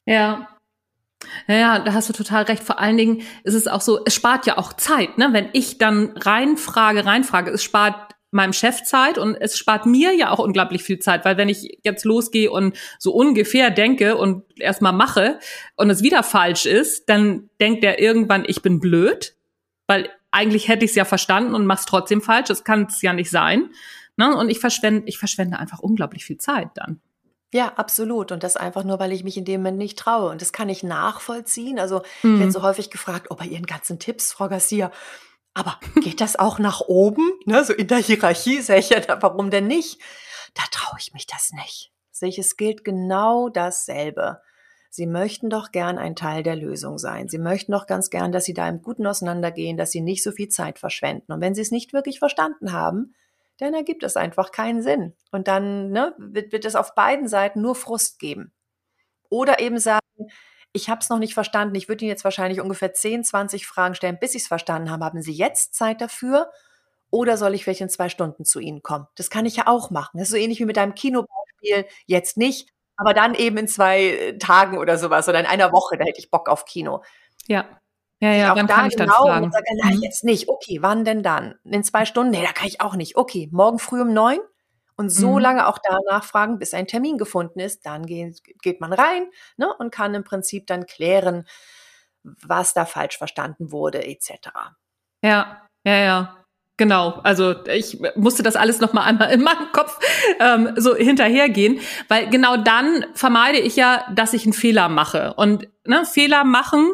Ja, ja, da hast du total recht. Vor allen Dingen ist es auch so, es spart ja auch Zeit, ne? Wenn ich dann reinfrage, reinfrage, es spart meinem Chef Zeit und es spart mir ja auch unglaublich viel Zeit, weil wenn ich jetzt losgehe und so ungefähr denke und erstmal mache und es wieder falsch ist, dann denkt er irgendwann, ich bin blöd, weil eigentlich hätte ich es ja verstanden und mach's trotzdem falsch. Das kann es ja nicht sein. Ne? Und ich verschwende, ich verschwende einfach unglaublich viel Zeit dann. Ja, absolut. Und das einfach nur, weil ich mich in dem Moment nicht traue. Und das kann ich nachvollziehen. Also ich werde mhm. so häufig gefragt, oh, bei Ihren ganzen Tipps, Frau Garcia, aber geht das auch nach oben? Ne, so in der Hierarchie sage ich ja, warum denn nicht? Da traue ich mich das nicht. Sehe ich, es gilt genau dasselbe. Sie möchten doch gern ein Teil der Lösung sein. Sie möchten doch ganz gern, dass Sie da im Guten auseinandergehen, dass Sie nicht so viel Zeit verschwenden. Und wenn Sie es nicht wirklich verstanden haben, dann ergibt es einfach keinen Sinn. Und dann ne, wird, wird es auf beiden Seiten nur Frust geben. Oder eben sagen, ich habe es noch nicht verstanden, ich würde Ihnen jetzt wahrscheinlich ungefähr 10, 20 Fragen stellen, bis ich es verstanden habe. Haben Sie jetzt Zeit dafür? Oder soll ich vielleicht in zwei Stunden zu Ihnen kommen? Das kann ich ja auch machen. Das ist so ähnlich wie mit deinem Kinobeispiel. Jetzt nicht, aber dann eben in zwei Tagen oder sowas oder in einer Woche, da hätte ich Bock auf Kino. Ja. Ja, ja, dann kann ich dann genau fragen. Und sage, nein, mhm. jetzt nicht. Okay, wann denn dann? In zwei Stunden? Nee, da kann ich auch nicht. Okay, morgen früh um neun? Und so mhm. lange auch danach fragen, bis ein Termin gefunden ist. Dann geht, geht man rein ne, und kann im Prinzip dann klären, was da falsch verstanden wurde, etc. Ja, ja, ja. Genau, also ich musste das alles noch mal einmal in meinem Kopf ähm, so hinterhergehen, weil genau dann vermeide ich ja, dass ich einen Fehler mache. Und ne, Fehler machen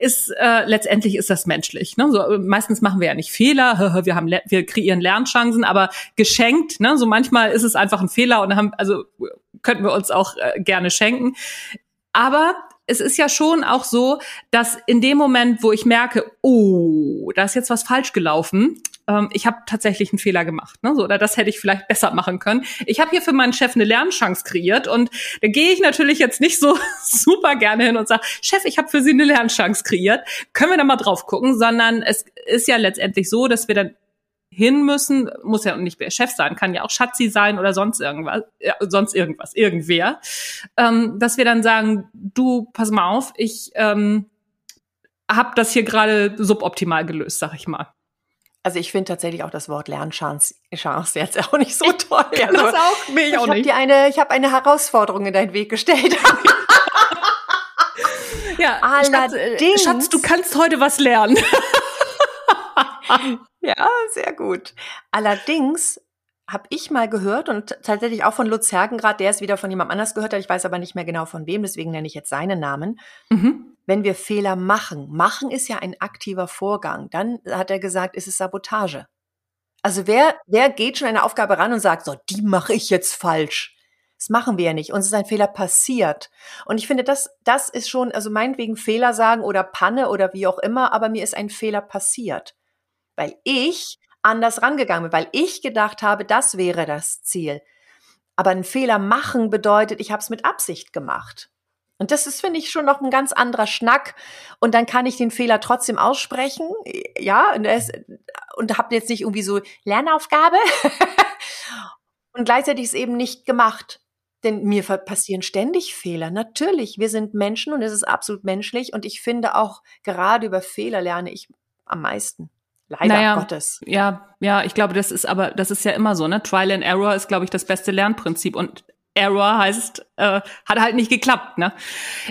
ist äh, letztendlich ist das menschlich. Ne? So, meistens machen wir ja nicht Fehler, wir haben wir kreieren Lernchancen, aber geschenkt. Ne? So manchmal ist es einfach ein Fehler und haben also könnten wir uns auch äh, gerne schenken. Aber es ist ja schon auch so, dass in dem Moment, wo ich merke, oh, da ist jetzt was falsch gelaufen, ähm, ich habe tatsächlich einen Fehler gemacht, ne? so, oder das hätte ich vielleicht besser machen können. Ich habe hier für meinen Chef eine Lernchance kreiert und da gehe ich natürlich jetzt nicht so super gerne hin und sage, Chef, ich habe für Sie eine Lernchance kreiert, können wir da mal drauf gucken, sondern es ist ja letztendlich so, dass wir dann hin müssen, muss ja nicht der Chef sein, kann ja auch Schatzi sein oder sonst irgendwas, ja, sonst irgendwas, irgendwer, ähm, dass wir dann sagen, du, pass mal auf, ich ähm, habe das hier gerade suboptimal gelöst, sag ich mal. Also ich finde tatsächlich auch das Wort Lernchance Chance jetzt auch nicht so toll. Ich also, das auch, mir ich, auch nicht. Dir eine, ich habe eine Herausforderung in deinen Weg gestellt. ja, Allerdings, Schatz, du kannst heute was lernen. ja, sehr gut. Allerdings habe ich mal gehört und tatsächlich auch von Lutz Hergengrad, der es wieder von jemand anders gehört hat, ich weiß aber nicht mehr genau von wem, deswegen nenne ich jetzt seinen Namen. Mhm. Wenn wir Fehler machen, machen ist ja ein aktiver Vorgang, dann hat er gesagt, ist es Sabotage. Also wer, wer geht schon eine Aufgabe ran und sagt, so, die mache ich jetzt falsch? Das machen wir ja nicht. Uns ist ein Fehler passiert. Und ich finde, das, das ist schon, also meinetwegen Fehler sagen oder Panne oder wie auch immer, aber mir ist ein Fehler passiert. Weil ich anders rangegangen bin, weil ich gedacht habe, das wäre das Ziel. Aber einen Fehler machen bedeutet, ich habe es mit Absicht gemacht. Und das ist, finde ich, schon noch ein ganz anderer Schnack. Und dann kann ich den Fehler trotzdem aussprechen. Ja, und, es, und habe jetzt nicht irgendwie so Lernaufgabe. und gleichzeitig ist eben nicht gemacht. Denn mir passieren ständig Fehler. Natürlich, wir sind Menschen und es ist absolut menschlich. Und ich finde auch, gerade über Fehler lerne ich am meisten. Leider naja, Gottes. Ja, ja, ich glaube, das ist aber, das ist ja immer so, ne? Trial and Error ist, glaube ich, das beste Lernprinzip. Und Error heißt, äh, hat halt nicht geklappt. Ne?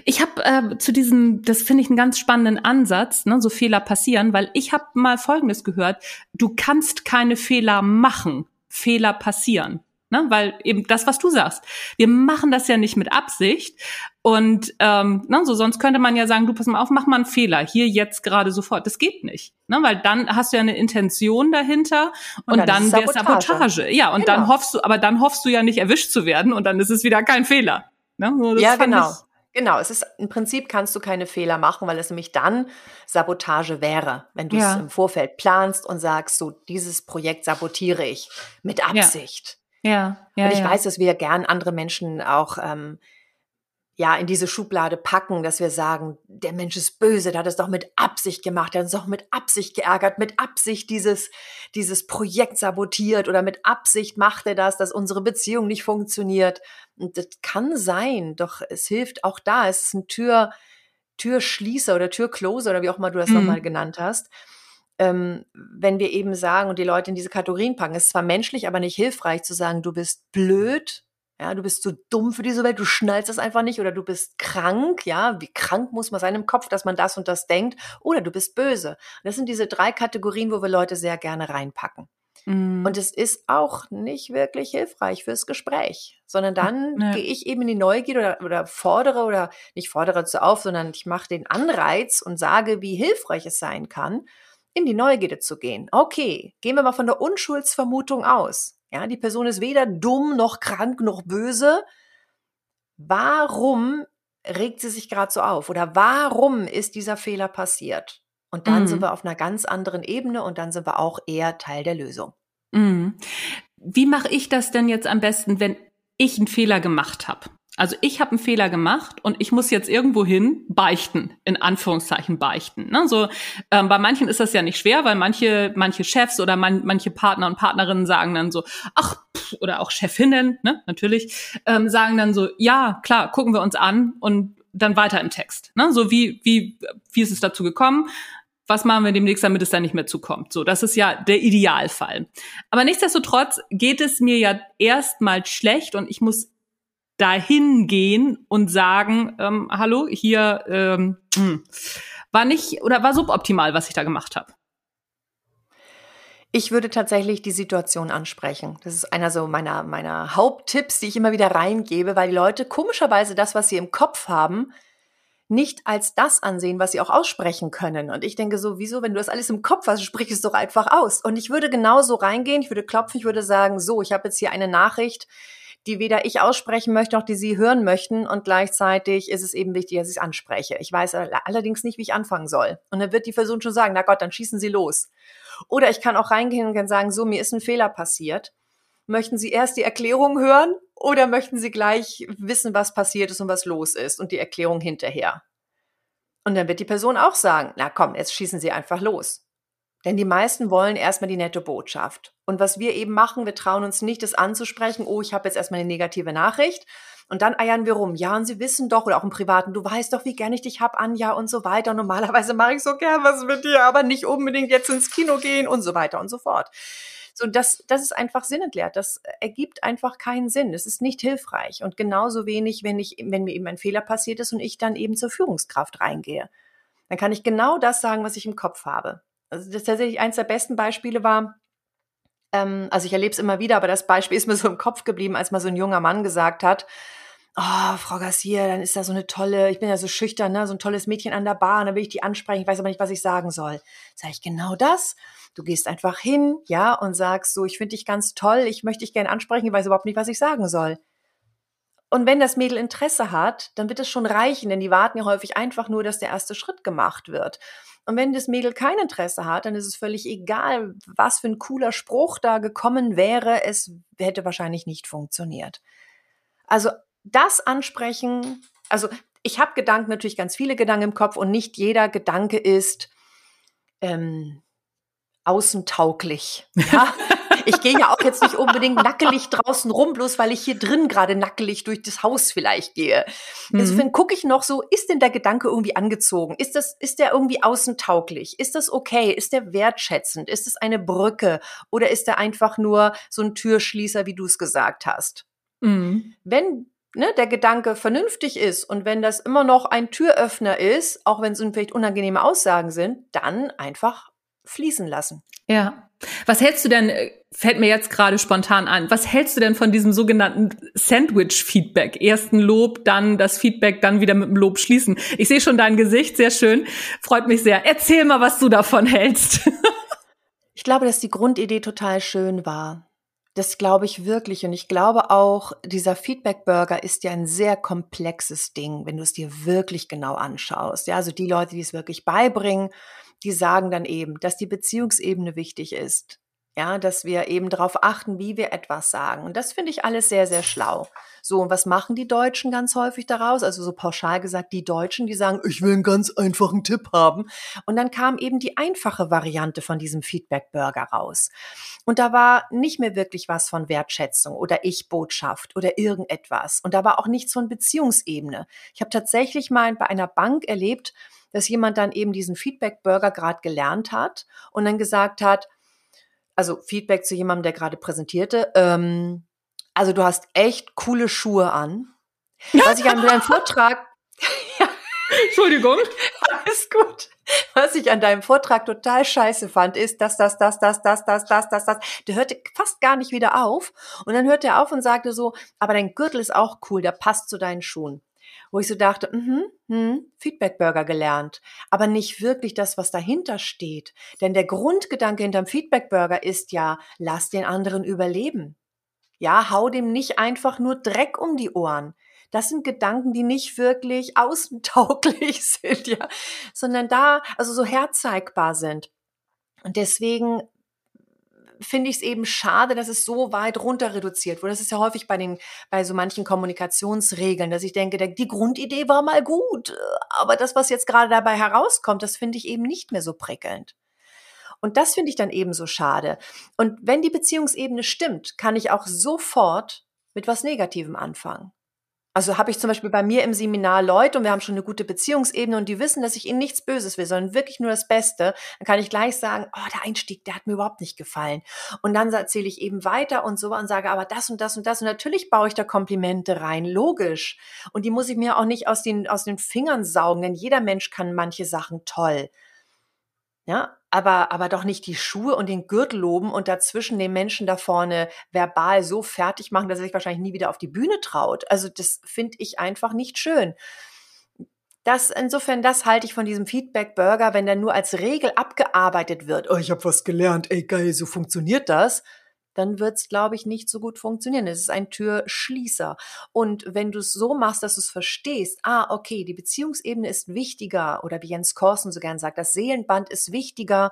Ich habe äh, zu diesem, das finde ich einen ganz spannenden Ansatz, ne, so Fehler passieren, weil ich habe mal Folgendes gehört: Du kannst keine Fehler machen, Fehler passieren. Ne? Weil eben das, was du sagst, wir machen das ja nicht mit Absicht. Und ähm, ne, so sonst könnte man ja sagen, du pass mal auf, mach mal einen Fehler, hier jetzt gerade sofort. Das geht nicht. Ne? Weil dann hast du ja eine Intention dahinter und, und dann, dann wäre Sabotage. Ja, und genau. dann hoffst du, aber dann hoffst du ja nicht erwischt zu werden und dann ist es wieder kein Fehler. Ne? So, ja, genau. Genau, es ist im Prinzip kannst du keine Fehler machen, weil es nämlich dann Sabotage wäre, wenn du ja. es im Vorfeld planst und sagst, so dieses Projekt sabotiere ich mit Absicht. Ja, ja. Und ich ja. weiß, dass wir gern andere Menschen auch ähm, ja in diese Schublade packen, dass wir sagen, der Mensch ist böse, der hat es doch mit Absicht gemacht, der hat uns doch mit Absicht geärgert, mit Absicht dieses dieses Projekt sabotiert oder mit Absicht macht er das, dass unsere Beziehung nicht funktioniert. Und das kann sein, doch es hilft auch da. Es ist ein Tür Türschließer oder Türcloser oder wie auch immer du das mhm. nochmal genannt hast ähm, wenn wir eben sagen und die Leute in diese Kategorien packen, ist zwar menschlich, aber nicht hilfreich zu sagen, du bist blöd, ja, du bist zu dumm für diese Welt, du schnallst das einfach nicht oder du bist krank, ja, wie krank muss man sein im Kopf, dass man das und das denkt oder du bist böse. Das sind diese drei Kategorien, wo wir Leute sehr gerne reinpacken. Mhm. Und es ist auch nicht wirklich hilfreich fürs Gespräch, sondern dann ja. gehe ich eben in die Neugier oder, oder fordere oder nicht fordere zu auf, sondern ich mache den Anreiz und sage, wie hilfreich es sein kann in die Neugierde zu gehen. Okay, gehen wir mal von der Unschuldsvermutung aus. Ja, die Person ist weder dumm noch krank noch böse. Warum regt sie sich gerade so auf? Oder warum ist dieser Fehler passiert? Und dann mhm. sind wir auf einer ganz anderen Ebene und dann sind wir auch eher Teil der Lösung. Mhm. Wie mache ich das denn jetzt am besten, wenn ich einen Fehler gemacht habe? Also ich habe einen Fehler gemacht und ich muss jetzt irgendwo hin beichten, in Anführungszeichen beichten. Ne? So, ähm, bei manchen ist das ja nicht schwer, weil manche, manche Chefs oder man, manche Partner und Partnerinnen sagen dann so, ach, pff, oder auch Chefinnen, ne, natürlich, ähm, sagen dann so, ja, klar, gucken wir uns an und dann weiter im Text. Ne? So wie, wie, wie ist es dazu gekommen? was machen wir demnächst, damit es da nicht mehr zukommt. So, das ist ja der Idealfall. Aber nichtsdestotrotz geht es mir ja erstmal schlecht und ich muss dahin gehen und sagen, ähm, hallo, hier ähm, hm, war nicht oder war suboptimal, was ich da gemacht habe. Ich würde tatsächlich die Situation ansprechen. Das ist einer so meiner, meiner Haupttipps, die ich immer wieder reingebe, weil die Leute komischerweise das, was sie im Kopf haben, nicht als das ansehen, was sie auch aussprechen können. Und ich denke so, wieso, wenn du das alles im Kopf hast, sprich es doch einfach aus. Und ich würde genauso reingehen, ich würde klopfen, ich würde sagen, so, ich habe jetzt hier eine Nachricht, die weder ich aussprechen möchte, noch die Sie hören möchten. Und gleichzeitig ist es eben wichtig, dass ich es anspreche. Ich weiß allerdings nicht, wie ich anfangen soll. Und dann wird die Person schon sagen, na Gott, dann schießen Sie los. Oder ich kann auch reingehen und kann sagen, so, mir ist ein Fehler passiert. Möchten Sie erst die Erklärung hören oder möchten Sie gleich wissen, was passiert ist und was los ist und die Erklärung hinterher? Und dann wird die Person auch sagen, na komm, jetzt schießen Sie einfach los. Denn die meisten wollen erstmal die nette Botschaft. Und was wir eben machen, wir trauen uns nicht, das anzusprechen, oh, ich habe jetzt erstmal eine negative Nachricht. Und dann eiern wir rum. Ja, und sie wissen doch, oder auch im Privaten, du weißt doch, wie gern ich dich hab, Anja, und so weiter. Normalerweise mache ich so gern was mit dir, aber nicht unbedingt jetzt ins Kino gehen und so weiter und so fort. So, das, das ist einfach sinnentleert. Das ergibt einfach keinen Sinn. Es ist nicht hilfreich. Und genauso wenig, wenn ich, wenn mir eben ein Fehler passiert ist und ich dann eben zur Führungskraft reingehe. Dann kann ich genau das sagen, was ich im Kopf habe. Also das tatsächlich eins der besten Beispiele war, ähm, also ich erlebe es immer wieder, aber das Beispiel ist mir so im Kopf geblieben, als mal so ein junger Mann gesagt hat, oh, Frau Garcia, dann ist da so eine tolle, ich bin ja so schüchtern, ne, so ein tolles Mädchen an der Bar, dann will ich die ansprechen, ich weiß aber nicht, was ich sagen soll. Sag ich genau das. Du gehst einfach hin, ja, und sagst so, ich finde dich ganz toll, ich möchte dich gerne ansprechen, ich weiß überhaupt nicht, was ich sagen soll. Und wenn das Mädel Interesse hat, dann wird es schon reichen, denn die warten ja häufig einfach nur, dass der erste Schritt gemacht wird. Und wenn das Mädel kein Interesse hat, dann ist es völlig egal, was für ein cooler Spruch da gekommen wäre. Es hätte wahrscheinlich nicht funktioniert. Also das ansprechen, also ich habe Gedanken, natürlich ganz viele Gedanken im Kopf und nicht jeder Gedanke ist ähm, außentauglich. Ja? Ich gehe ja auch jetzt nicht unbedingt nackelig draußen rum, bloß weil ich hier drin gerade nackelig durch das Haus vielleicht gehe. Mhm. Insofern gucke ich noch so, ist denn der Gedanke irgendwie angezogen? Ist das, ist der irgendwie außentauglich? Ist das okay? Ist der wertschätzend? Ist es eine Brücke? Oder ist der einfach nur so ein Türschließer, wie du es gesagt hast? Mhm. Wenn ne, der Gedanke vernünftig ist und wenn das immer noch ein Türöffner ist, auch wenn es vielleicht unangenehme Aussagen sind, dann einfach fließen lassen. Ja. Was hältst du denn, äh, fällt mir jetzt gerade spontan an, was hältst du denn von diesem sogenannten Sandwich-Feedback? Ersten Lob, dann das Feedback, dann wieder mit dem Lob schließen. Ich sehe schon dein Gesicht, sehr schön, freut mich sehr. Erzähl mal, was du davon hältst. ich glaube, dass die Grundidee total schön war. Das glaube ich wirklich. Und ich glaube auch, dieser Feedback-Burger ist ja ein sehr komplexes Ding, wenn du es dir wirklich genau anschaust. Ja, also die Leute, die es wirklich beibringen, die sagen dann eben, dass die Beziehungsebene wichtig ist. Ja, dass wir eben darauf achten, wie wir etwas sagen. Und das finde ich alles sehr, sehr schlau. So, und was machen die Deutschen ganz häufig daraus? Also so pauschal gesagt, die Deutschen, die sagen, ich will einen ganz einfachen Tipp haben. Und dann kam eben die einfache Variante von diesem Feedback-Burger raus. Und da war nicht mehr wirklich was von Wertschätzung oder Ich-Botschaft oder irgendetwas. Und da war auch nichts von Beziehungsebene. Ich habe tatsächlich mal bei einer Bank erlebt, dass jemand dann eben diesen Feedback-Burger gerade gelernt hat und dann gesagt hat, also Feedback zu jemandem, der gerade präsentierte, ähm, also du hast echt coole Schuhe an. Was ich an deinem Vortrag, Entschuldigung, alles gut. Was ich an deinem Vortrag total scheiße fand, ist, dass das, das, das, das, das, das, das, das. Der hörte fast gar nicht wieder auf. Und dann hörte er auf und sagte so, aber dein Gürtel ist auch cool, der passt zu deinen Schuhen wo ich so dachte, mhm, hm, Feedback-Burger gelernt, aber nicht wirklich das, was dahinter steht. Denn der Grundgedanke hinterm Feedback-Burger ist ja, lass den anderen überleben. Ja, hau dem nicht einfach nur Dreck um die Ohren. Das sind Gedanken, die nicht wirklich außentauglich sind, ja, sondern da, also so herzeigbar sind. Und deswegen finde ich es eben schade, dass es so weit runter reduziert wurde. Das ist ja häufig bei den, bei so manchen Kommunikationsregeln, dass ich denke, die Grundidee war mal gut, aber das, was jetzt gerade dabei herauskommt, das finde ich eben nicht mehr so prickelnd. Und das finde ich dann eben so schade. Und wenn die Beziehungsebene stimmt, kann ich auch sofort mit was Negativem anfangen. Also habe ich zum Beispiel bei mir im Seminar Leute und wir haben schon eine gute Beziehungsebene und die wissen, dass ich ihnen nichts Böses will, sondern wirklich nur das Beste. Dann kann ich gleich sagen, oh, der Einstieg, der hat mir überhaupt nicht gefallen. Und dann erzähle ich eben weiter und so und sage, aber das und das und das. Und natürlich baue ich da Komplimente rein, logisch. Und die muss ich mir auch nicht aus den, aus den Fingern saugen, denn jeder Mensch kann manche Sachen toll. Ja, aber, aber doch nicht die Schuhe und den Gürtel loben und dazwischen den Menschen da vorne verbal so fertig machen, dass er sich wahrscheinlich nie wieder auf die Bühne traut. Also das finde ich einfach nicht schön. Das, insofern, das halte ich von diesem Feedback-Burger, wenn der nur als Regel abgearbeitet wird. Oh, ich habe was gelernt, ey geil, so funktioniert das dann wird es, glaube ich, nicht so gut funktionieren. Es ist ein Türschließer. Und wenn du es so machst, dass du es verstehst, ah, okay, die Beziehungsebene ist wichtiger, oder wie Jens Korsen so gern sagt, das Seelenband ist wichtiger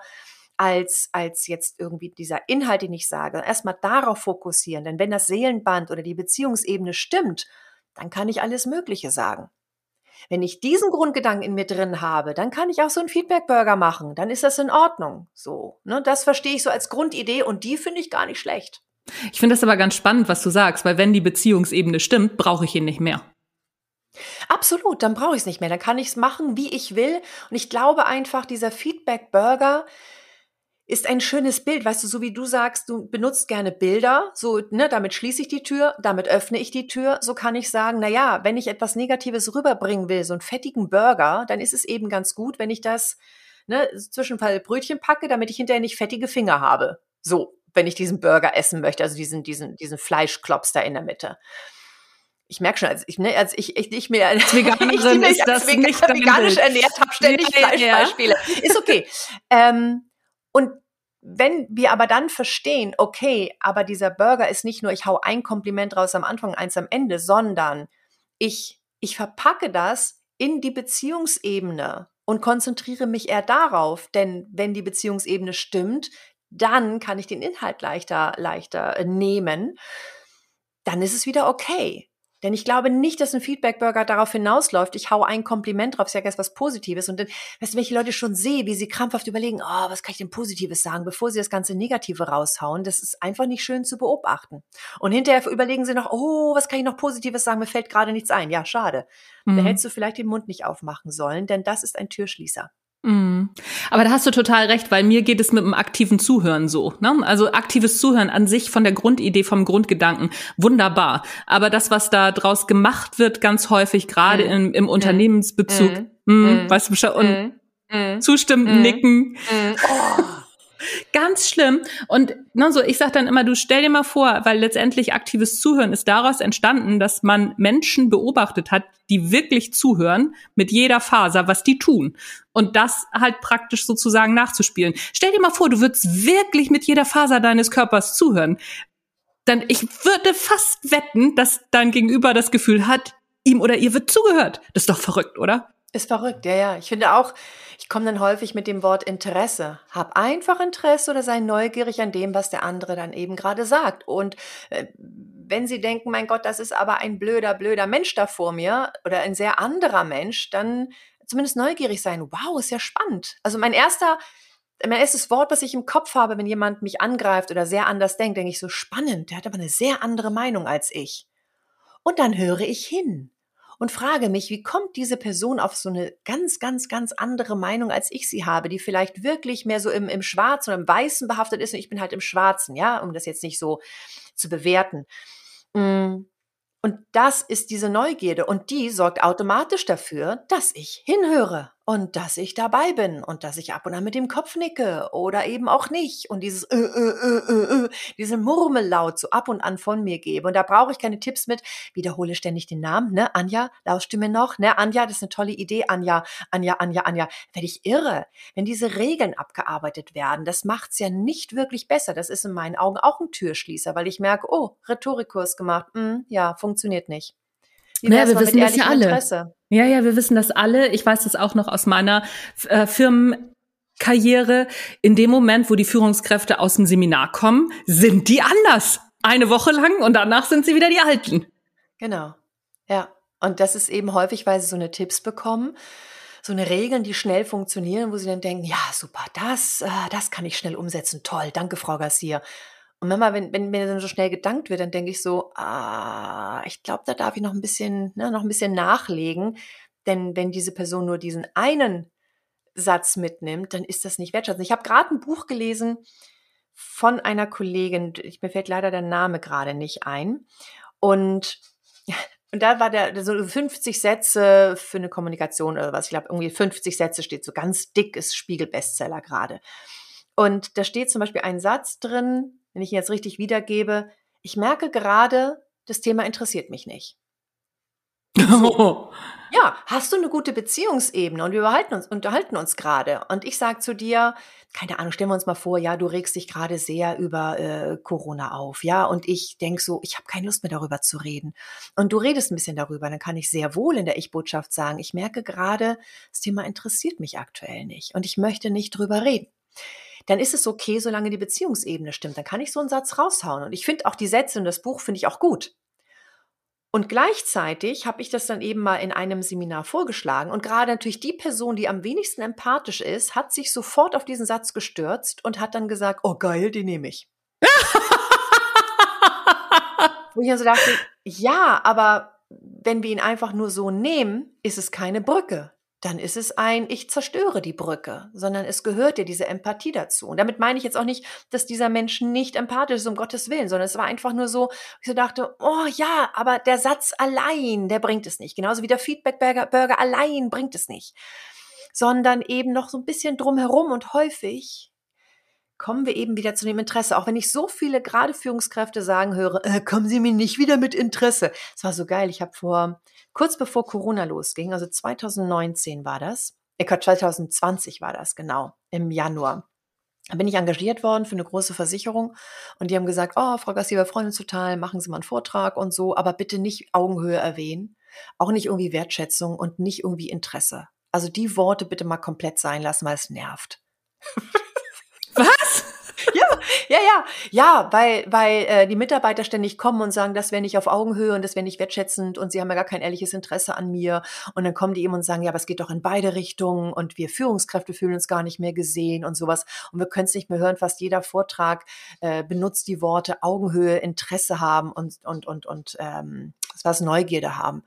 als, als jetzt irgendwie dieser Inhalt, den ich sage. Erstmal darauf fokussieren. Denn wenn das Seelenband oder die Beziehungsebene stimmt, dann kann ich alles Mögliche sagen. Wenn ich diesen Grundgedanken in mir drin habe, dann kann ich auch so einen Feedback-Burger machen. Dann ist das in Ordnung. So, ne? Das verstehe ich so als Grundidee und die finde ich gar nicht schlecht. Ich finde das aber ganz spannend, was du sagst, weil wenn die Beziehungsebene stimmt, brauche ich ihn nicht mehr. Absolut, dann brauche ich es nicht mehr. Dann kann ich es machen, wie ich will. Und ich glaube einfach, dieser Feedback-Burger, ist ein schönes Bild, weißt du, so wie du sagst, du benutzt gerne Bilder, so, ne, damit schließe ich die Tür, damit öffne ich die Tür, so kann ich sagen, na ja, wenn ich etwas Negatives rüberbringen will, so einen fettigen Burger, dann ist es eben ganz gut, wenn ich das, ne, zwischenfall Brötchen packe, damit ich hinterher nicht fettige Finger habe. So, wenn ich diesen Burger essen möchte, also diesen, diesen, diesen Fleischklops da in der Mitte ich merke schon, als ich, ne, als ich, ich, ich mir als Veganerin ich, ich, das vegan, veganisch ernährt habe, ständig ja, Fleischbeispiele. Ja. Ist okay. ähm, und wenn wir aber dann verstehen, okay, aber dieser Burger ist nicht nur, ich hau ein Kompliment raus am Anfang, eins am Ende, sondern ich, ich verpacke das in die Beziehungsebene und konzentriere mich eher darauf, denn wenn die Beziehungsebene stimmt, dann kann ich den Inhalt leichter, leichter äh, nehmen. Dann ist es wieder okay. Denn ich glaube nicht, dass ein Feedback-Burger darauf hinausläuft, ich hau ein Kompliment drauf, ich sage erst was Positives. Und dann, weißt du, welche Leute schon sehe, wie sie krampfhaft überlegen, oh, was kann ich denn Positives sagen, bevor sie das ganze Negative raushauen, das ist einfach nicht schön zu beobachten. Und hinterher überlegen sie noch, oh, was kann ich noch Positives sagen, mir fällt gerade nichts ein. Ja, schade. Mhm. Da hättest du vielleicht den Mund nicht aufmachen sollen, denn das ist ein Türschließer. Mhm. Aber da hast du total recht, weil mir geht es mit dem aktiven Zuhören so. Ne? Also aktives Zuhören an sich von der Grundidee, vom Grundgedanken, wunderbar. Aber das, was da draus gemacht wird, ganz häufig, gerade mhm. im, im mhm. Unternehmensbezug, mhm. Mh, weißt du, und mhm. zustimmen, nicken. Ganz schlimm. Und ne, so, ich sag dann immer, du stell dir mal vor, weil letztendlich aktives Zuhören ist daraus entstanden, dass man Menschen beobachtet hat, die wirklich zuhören mit jeder Faser, was die tun. Und das halt praktisch sozusagen nachzuspielen. Stell dir mal vor, du würdest wirklich mit jeder Faser deines Körpers zuhören. Dann, ich würde fast wetten, dass dein Gegenüber das Gefühl hat, ihm oder ihr wird zugehört. Das ist doch verrückt, oder? Ist verrückt, ja, ja. Ich finde auch, ich komme dann häufig mit dem Wort Interesse. Hab einfach Interesse oder sei neugierig an dem, was der andere dann eben gerade sagt. Und äh, wenn Sie denken, mein Gott, das ist aber ein blöder, blöder Mensch da vor mir oder ein sehr anderer Mensch, dann zumindest neugierig sein. Wow, ist ja spannend. Also mein erster, mein erstes Wort, was ich im Kopf habe, wenn jemand mich angreift oder sehr anders denkt, denke ich so spannend. Der hat aber eine sehr andere Meinung als ich. Und dann höre ich hin und frage mich, wie kommt diese Person auf so eine ganz, ganz, ganz andere Meinung, als ich sie habe, die vielleicht wirklich mehr so im, im Schwarzen oder im Weißen behaftet ist und ich bin halt im Schwarzen, ja, um das jetzt nicht so zu bewerten. Mm. Und das ist diese Neugierde und die sorgt automatisch dafür, dass ich hinhöre und dass ich dabei bin und dass ich ab und an mit dem Kopf nicke oder eben auch nicht und dieses äh, äh, äh, äh, äh, diesen Murmellaut so ab und an von mir gebe. Und da brauche ich keine Tipps mit, wiederhole ständig den Namen, ne, Anja, lauschst du mir noch, ne, Anja, das ist eine tolle Idee, Anja, Anja, Anja, Anja, werde ich irre, wenn diese Regeln abgearbeitet werden, das macht's ja nicht wirklich besser, das ist in meinen Augen auch ein Türschließer, weil ich merke, oh, Rhetorikkurs gemacht, hm, ja, funktioniert nicht. Wie naja, wir wissen das ja alle. Interesse? Ja, ja, wir wissen das alle. Ich weiß das auch noch aus meiner äh, Firmenkarriere. In dem Moment, wo die Führungskräfte aus dem Seminar kommen, sind die anders. Eine Woche lang und danach sind sie wieder die Alten. Genau. Ja. Und das ist eben häufig, weil sie so eine Tipps bekommen, so eine Regeln, die schnell funktionieren, wo sie dann denken, ja, super, das, äh, das kann ich schnell umsetzen. Toll, danke, Frau Garcia. Und manchmal, wenn, wenn mir dann so schnell gedankt wird, dann denke ich so, ah, ich glaube, da darf ich noch ein bisschen, ne, noch ein bisschen nachlegen. Denn wenn diese Person nur diesen einen Satz mitnimmt, dann ist das nicht wertschätzend. Ich habe gerade ein Buch gelesen von einer Kollegin, ich, mir fällt leider der Name gerade nicht ein. Und, und da war der so 50 Sätze für eine Kommunikation oder was. Ich glaube, irgendwie 50 Sätze steht so ganz dick, ist Spiegel-Bestseller gerade. Und da steht zum Beispiel ein Satz drin, wenn ich ihn jetzt richtig wiedergebe, ich merke gerade, das Thema interessiert mich nicht. So. Ja, hast du eine gute Beziehungsebene und wir unterhalten uns, unterhalten uns gerade. Und ich sage zu dir, keine Ahnung, stellen wir uns mal vor, ja, du regst dich gerade sehr über äh, Corona auf, ja, und ich denk so, ich habe keine Lust mehr darüber zu reden. Und du redest ein bisschen darüber, dann kann ich sehr wohl in der Ich-Botschaft sagen, ich merke gerade, das Thema interessiert mich aktuell nicht und ich möchte nicht drüber reden dann ist es okay, solange die Beziehungsebene stimmt. Dann kann ich so einen Satz raushauen. Und ich finde auch die Sätze und das Buch finde ich auch gut. Und gleichzeitig habe ich das dann eben mal in einem Seminar vorgeschlagen. Und gerade natürlich die Person, die am wenigsten empathisch ist, hat sich sofort auf diesen Satz gestürzt und hat dann gesagt, oh geil, den nehme ich. Wo ich dann so dachte, ja, aber wenn wir ihn einfach nur so nehmen, ist es keine Brücke dann ist es ein, ich zerstöre die Brücke, sondern es gehört dir diese Empathie dazu. Und damit meine ich jetzt auch nicht, dass dieser Mensch nicht empathisch ist, um Gottes Willen, sondern es war einfach nur so, ich so dachte, oh ja, aber der Satz allein, der bringt es nicht. Genauso wie der Feedback-Burger allein bringt es nicht. Sondern eben noch so ein bisschen drumherum und häufig kommen wir eben wieder zu dem Interesse. Auch wenn ich so viele gerade Führungskräfte sagen höre, äh, kommen Sie mir nicht wieder mit Interesse. Es war so geil. Ich habe vor, kurz bevor Corona losging, also 2019 war das, äh, 2020 war das, genau, im Januar. Da bin ich engagiert worden für eine große Versicherung und die haben gesagt, oh, Frau Garcia, wir freuen uns total, machen Sie mal einen Vortrag und so, aber bitte nicht Augenhöhe erwähnen, auch nicht irgendwie Wertschätzung und nicht irgendwie Interesse. Also die Worte bitte mal komplett sein lassen, weil es nervt. Was? Ja, ja, ja, ja, weil, weil äh, die Mitarbeiter ständig kommen und sagen, das wäre nicht auf Augenhöhe und das wäre nicht wertschätzend und sie haben ja gar kein ehrliches Interesse an mir. Und dann kommen die eben und sagen, ja, aber es geht doch in beide Richtungen und wir Führungskräfte fühlen uns gar nicht mehr gesehen und sowas. Und wir können es nicht mehr hören. Fast jeder Vortrag äh, benutzt die Worte Augenhöhe, Interesse haben und, und, und, und ähm, was Neugierde haben.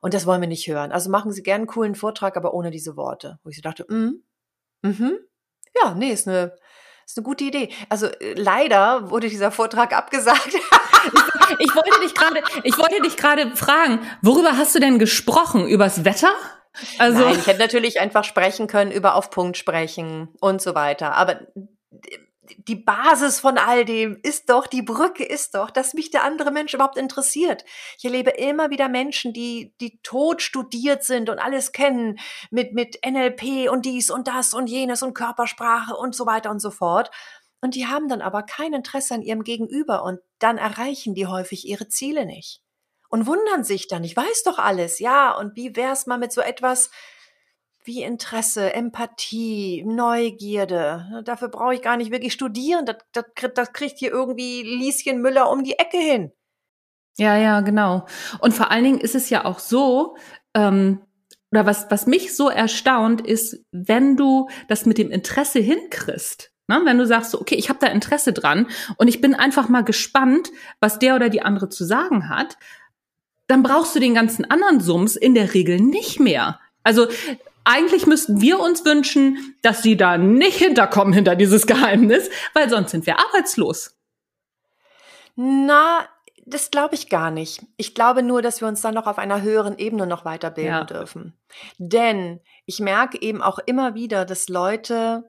Und das wollen wir nicht hören. Also machen Sie gerne einen coolen Vortrag, aber ohne diese Worte. Wo ich so dachte, mm, mhm, ja, nee, ist eine ist eine gute Idee. Also äh, leider wurde dieser Vortrag abgesagt. ich wollte dich gerade, ich wollte dich gerade fragen, worüber hast du denn gesprochen? Übers Wetter? Also Nein, ich hätte natürlich einfach sprechen können, über auf Punkt sprechen und so weiter. Aber die Basis von all dem ist doch, die Brücke ist doch, dass mich der andere Mensch überhaupt interessiert. Ich erlebe immer wieder Menschen, die, die tot studiert sind und alles kennen mit, mit NLP und dies und das und jenes und Körpersprache und so weiter und so fort. Und die haben dann aber kein Interesse an ihrem Gegenüber und dann erreichen die häufig ihre Ziele nicht. Und wundern sich dann, ich weiß doch alles, ja, und wie wär's mal mit so etwas, wie Interesse, Empathie, Neugierde. Dafür brauche ich gar nicht wirklich studieren. Das, das, das kriegt hier irgendwie Lieschen Müller um die Ecke hin. Ja, ja, genau. Und vor allen Dingen ist es ja auch so, ähm, oder was, was mich so erstaunt, ist, wenn du das mit dem Interesse hinkriegst. Ne? Wenn du sagst, so, okay, ich habe da Interesse dran und ich bin einfach mal gespannt, was der oder die andere zu sagen hat, dann brauchst du den ganzen anderen Sums in der Regel nicht mehr. Also eigentlich müssten wir uns wünschen, dass sie da nicht hinterkommen hinter dieses Geheimnis, weil sonst sind wir arbeitslos. Na, das glaube ich gar nicht. Ich glaube nur, dass wir uns dann noch auf einer höheren Ebene noch weiterbilden ja. dürfen. Denn ich merke eben auch immer wieder, dass Leute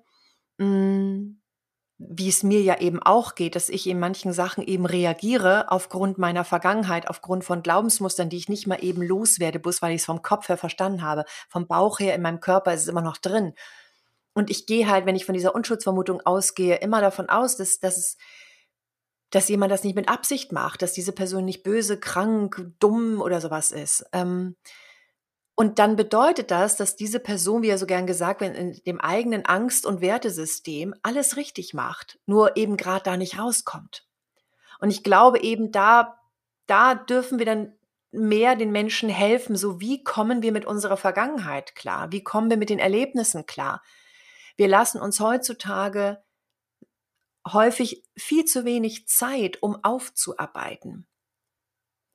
mh, mm, wie es mir ja eben auch geht, dass ich in manchen Sachen eben reagiere aufgrund meiner Vergangenheit, aufgrund von Glaubensmustern, die ich nicht mal eben loswerde, bloß weil ich es vom Kopf her verstanden habe. Vom Bauch her in meinem Körper ist es immer noch drin. Und ich gehe halt, wenn ich von dieser Unschuldsvermutung ausgehe, immer davon aus, dass, dass es dass jemand das nicht mit Absicht macht, dass diese Person nicht böse, krank, dumm oder sowas ist. Ähm, und dann bedeutet das, dass diese Person, wie er so gern gesagt wird, in dem eigenen Angst- und Wertesystem alles richtig macht, nur eben gerade da nicht rauskommt. Und ich glaube eben, da, da dürfen wir dann mehr den Menschen helfen. So wie kommen wir mit unserer Vergangenheit klar? Wie kommen wir mit den Erlebnissen klar? Wir lassen uns heutzutage häufig viel zu wenig Zeit, um aufzuarbeiten.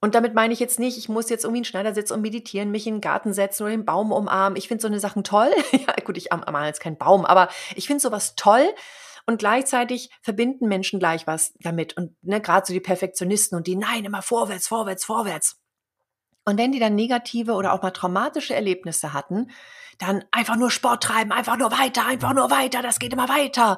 Und damit meine ich jetzt nicht, ich muss jetzt irgendwie einen Schneider sitzen und meditieren, mich in den Garten setzen oder den Baum umarmen. Ich finde so eine Sachen toll. ja, gut, ich umarme jetzt keinen Baum, aber ich finde sowas toll. Und gleichzeitig verbinden Menschen gleich was damit. Und ne, gerade so die Perfektionisten und die, nein, immer vorwärts, vorwärts, vorwärts. Und wenn die dann negative oder auch mal traumatische Erlebnisse hatten, dann einfach nur Sport treiben, einfach nur weiter, einfach nur weiter, das geht immer weiter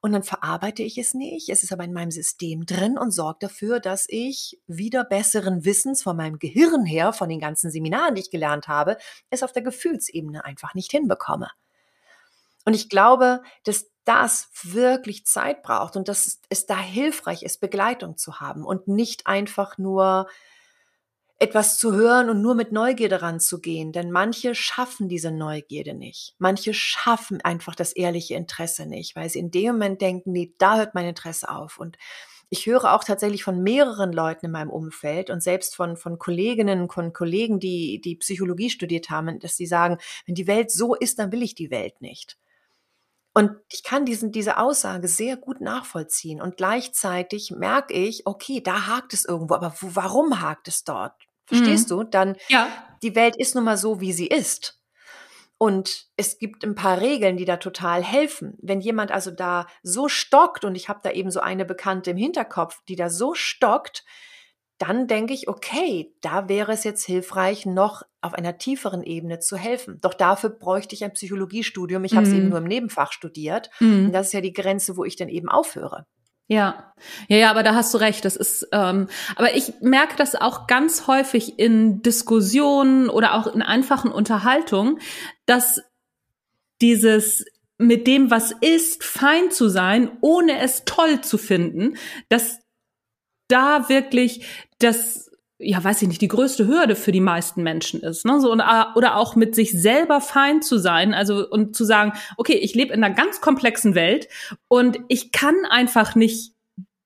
und dann verarbeite ich es nicht. Es ist aber in meinem System drin und sorgt dafür, dass ich wieder besseren Wissens von meinem Gehirn her, von den ganzen Seminaren, die ich gelernt habe, es auf der Gefühlsebene einfach nicht hinbekomme. Und ich glaube, dass das wirklich Zeit braucht und dass es da hilfreich ist, Begleitung zu haben und nicht einfach nur etwas zu hören und nur mit Neugierde ranzugehen, denn manche schaffen diese Neugierde nicht. Manche schaffen einfach das ehrliche Interesse nicht, weil sie in dem Moment denken, nee, da hört mein Interesse auf. Und ich höre auch tatsächlich von mehreren Leuten in meinem Umfeld und selbst von, von Kolleginnen und Kollegen, die, die Psychologie studiert haben, dass sie sagen, wenn die Welt so ist, dann will ich die Welt nicht. Und ich kann diesen, diese Aussage sehr gut nachvollziehen. Und gleichzeitig merke ich, okay, da hakt es irgendwo, aber wo, warum hakt es dort? Verstehst mhm. du? Dann, ja. die Welt ist nun mal so, wie sie ist. Und es gibt ein paar Regeln, die da total helfen. Wenn jemand also da so stockt, und ich habe da eben so eine Bekannte im Hinterkopf, die da so stockt, dann denke ich, okay, da wäre es jetzt hilfreich, noch auf einer tieferen Ebene zu helfen. Doch dafür bräuchte ich ein Psychologiestudium. Ich habe es eben mhm. nur im Nebenfach studiert. Mhm. Und das ist ja die Grenze, wo ich dann eben aufhöre. Ja, ja, ja, aber da hast du recht. Das ist, ähm, aber ich merke das auch ganz häufig in Diskussionen oder auch in einfachen Unterhaltungen, dass dieses mit dem, was ist, fein zu sein, ohne es toll zu finden, dass da wirklich das ja, weiß ich nicht, die größte Hürde für die meisten Menschen ist. Ne? So, und, äh, oder auch mit sich selber fein zu sein, also und zu sagen, okay, ich lebe in einer ganz komplexen Welt und ich kann einfach nicht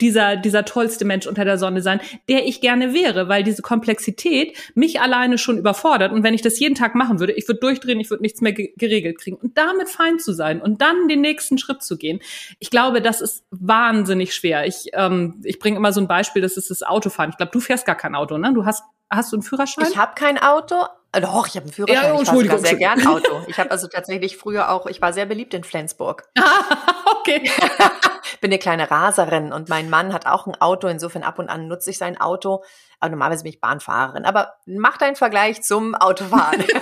dieser, dieser tollste Mensch unter der Sonne sein, der ich gerne wäre, weil diese Komplexität mich alleine schon überfordert. Und wenn ich das jeden Tag machen würde, ich würde durchdrehen, ich würde nichts mehr geregelt kriegen. Und damit fein zu sein und dann den nächsten Schritt zu gehen, ich glaube, das ist wahnsinnig schwer. Ich, ähm, ich bringe immer so ein Beispiel, das ist das Autofahren. Ich glaube, du fährst gar kein Auto, ne? Du hast, hast du einen Führerschein? Ich habe kein Auto, äh, doch, ich habe einen Führerschein. Ja, ich fahre sehr gern Auto. Ich habe also tatsächlich früher auch, ich war sehr beliebt in Flensburg. okay. Bin eine kleine Raserin und mein Mann hat auch ein Auto. Insofern ab und an nutze ich sein Auto. Aber normalerweise bin ich Bahnfahrerin. Aber mach deinen Vergleich zum Autofahren.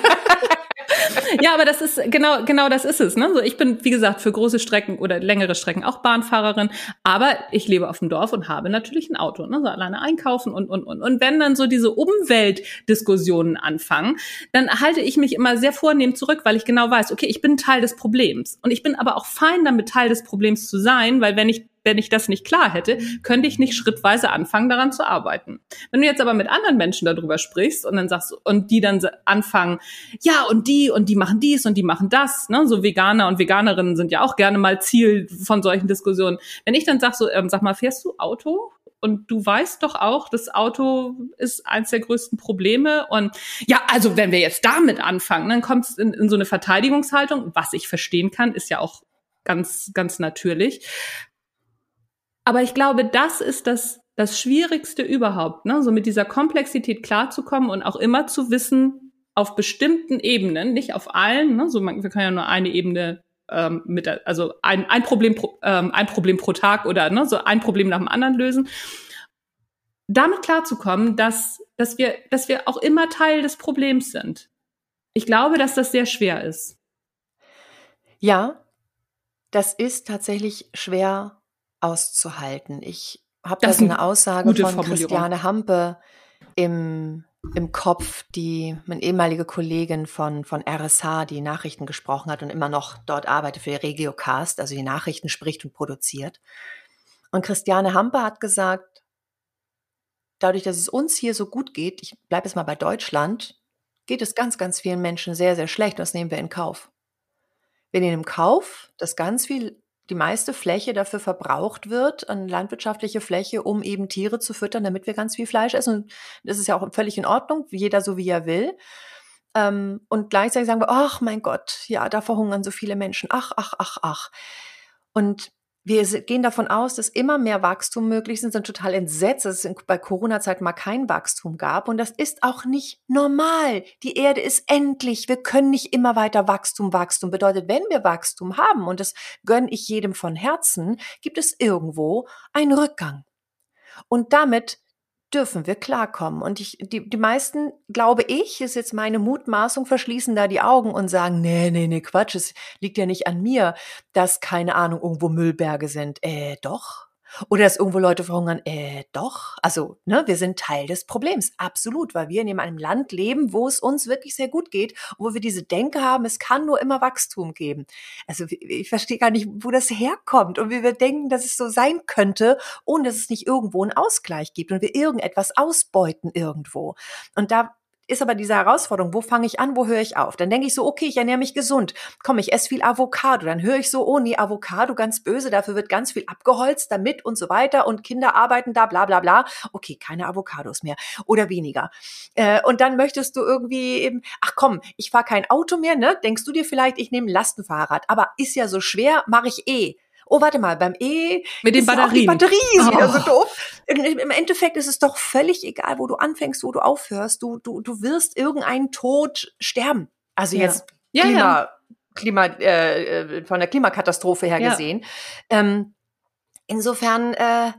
ja, aber das ist genau, genau das ist es. Ne? So, ich bin, wie gesagt, für große Strecken oder längere Strecken auch Bahnfahrerin, aber ich lebe auf dem Dorf und habe natürlich ein Auto, ne? so alleine einkaufen und, und, und. Und wenn dann so diese Umweltdiskussionen anfangen, dann halte ich mich immer sehr vornehm zurück, weil ich genau weiß, okay, ich bin Teil des Problems. Und ich bin aber auch fein damit, Teil des Problems zu sein, weil wenn ich wenn ich das nicht klar hätte, könnte ich nicht schrittweise anfangen, daran zu arbeiten. Wenn du jetzt aber mit anderen Menschen darüber sprichst und dann sagst und die dann anfangen, ja und die und die machen dies und die machen das, ne, so Veganer und Veganerinnen sind ja auch gerne mal Ziel von solchen Diskussionen. Wenn ich dann sag so, ähm, sag mal, fährst du Auto? Und du weißt doch auch, das Auto ist eins der größten Probleme. Und ja, also wenn wir jetzt damit anfangen, dann kommt es in, in so eine Verteidigungshaltung, was ich verstehen kann, ist ja auch ganz, ganz natürlich. Aber ich glaube, das ist das, das Schwierigste überhaupt, ne? so mit dieser Komplexität klarzukommen und auch immer zu wissen, auf bestimmten Ebenen, nicht auf allen, ne? so man, wir können ja nur eine Ebene ähm, mit, also ein, ein Problem pro, ähm, ein Problem pro Tag oder ne, so ein Problem nach dem anderen lösen. Damit klarzukommen, dass, dass wir, dass wir auch immer Teil des Problems sind. Ich glaube, dass das sehr schwer ist. Ja, das ist tatsächlich schwer auszuhalten. Ich habe da so eine Aussage von Christiane Hampe im, im Kopf, die meine ehemalige Kollegin von, von RSH, die Nachrichten gesprochen hat und immer noch dort arbeitet für die Regiocast, also die Nachrichten spricht und produziert. Und Christiane Hampe hat gesagt, dadurch, dass es uns hier so gut geht, ich bleibe jetzt mal bei Deutschland, geht es ganz, ganz vielen Menschen sehr, sehr schlecht und das nehmen wir in Kauf. Wir nehmen in Kauf, dass ganz viel die meiste Fläche dafür verbraucht wird, an landwirtschaftliche Fläche, um eben Tiere zu füttern, damit wir ganz viel Fleisch essen. Und das ist ja auch völlig in Ordnung, jeder so wie er will. Ähm, und gleichzeitig sagen wir, ach mein Gott, ja, da verhungern so viele Menschen. Ach, ach, ach, ach. Und wir gehen davon aus, dass immer mehr Wachstum möglich ist, sind total entsetzt, dass es bei Corona-Zeit mal kein Wachstum gab. Und das ist auch nicht normal. Die Erde ist endlich. Wir können nicht immer weiter Wachstum, Wachstum. Bedeutet, wenn wir Wachstum haben, und das gönne ich jedem von Herzen, gibt es irgendwo einen Rückgang. Und damit dürfen wir klarkommen. Und ich, die, die meisten, glaube ich, ist jetzt meine Mutmaßung, verschließen da die Augen und sagen, nee, nee, nee, Quatsch, es liegt ja nicht an mir, dass, keine Ahnung, irgendwo Müllberge sind. Äh, doch. Oder dass irgendwo Leute verhungern, äh, doch. Also, ne, wir sind Teil des Problems. Absolut, weil wir in einem Land leben, wo es uns wirklich sehr gut geht, wo wir diese Denke haben, es kann nur immer Wachstum geben. Also, ich verstehe gar nicht, wo das herkommt und wie wir denken, dass es so sein könnte, ohne dass es nicht irgendwo einen Ausgleich gibt und wir irgendetwas ausbeuten irgendwo. Und da ist aber diese Herausforderung, wo fange ich an, wo höre ich auf? Dann denke ich so, okay, ich ernähre mich gesund. Komm, ich esse viel Avocado. Dann höre ich so, oh nee, Avocado, ganz böse, dafür wird ganz viel abgeholzt damit und so weiter und Kinder arbeiten da, bla bla bla. Okay, keine Avocados mehr oder weniger. Äh, und dann möchtest du irgendwie eben, ach komm, ich fahre kein Auto mehr, ne? Denkst du dir vielleicht, ich nehme ein Lastenfahrrad, aber ist ja so schwer, mache ich eh oh, warte mal, beim E mit den Batterien. die Batterie ist oh. wieder so doof. Im Endeffekt ist es doch völlig egal, wo du anfängst, wo du aufhörst. Du, du, du wirst irgendeinen Tod sterben. Also ja. jetzt ja, Klima, ja. Klima, äh, äh, von der Klimakatastrophe her gesehen. Ähm, insofern äh,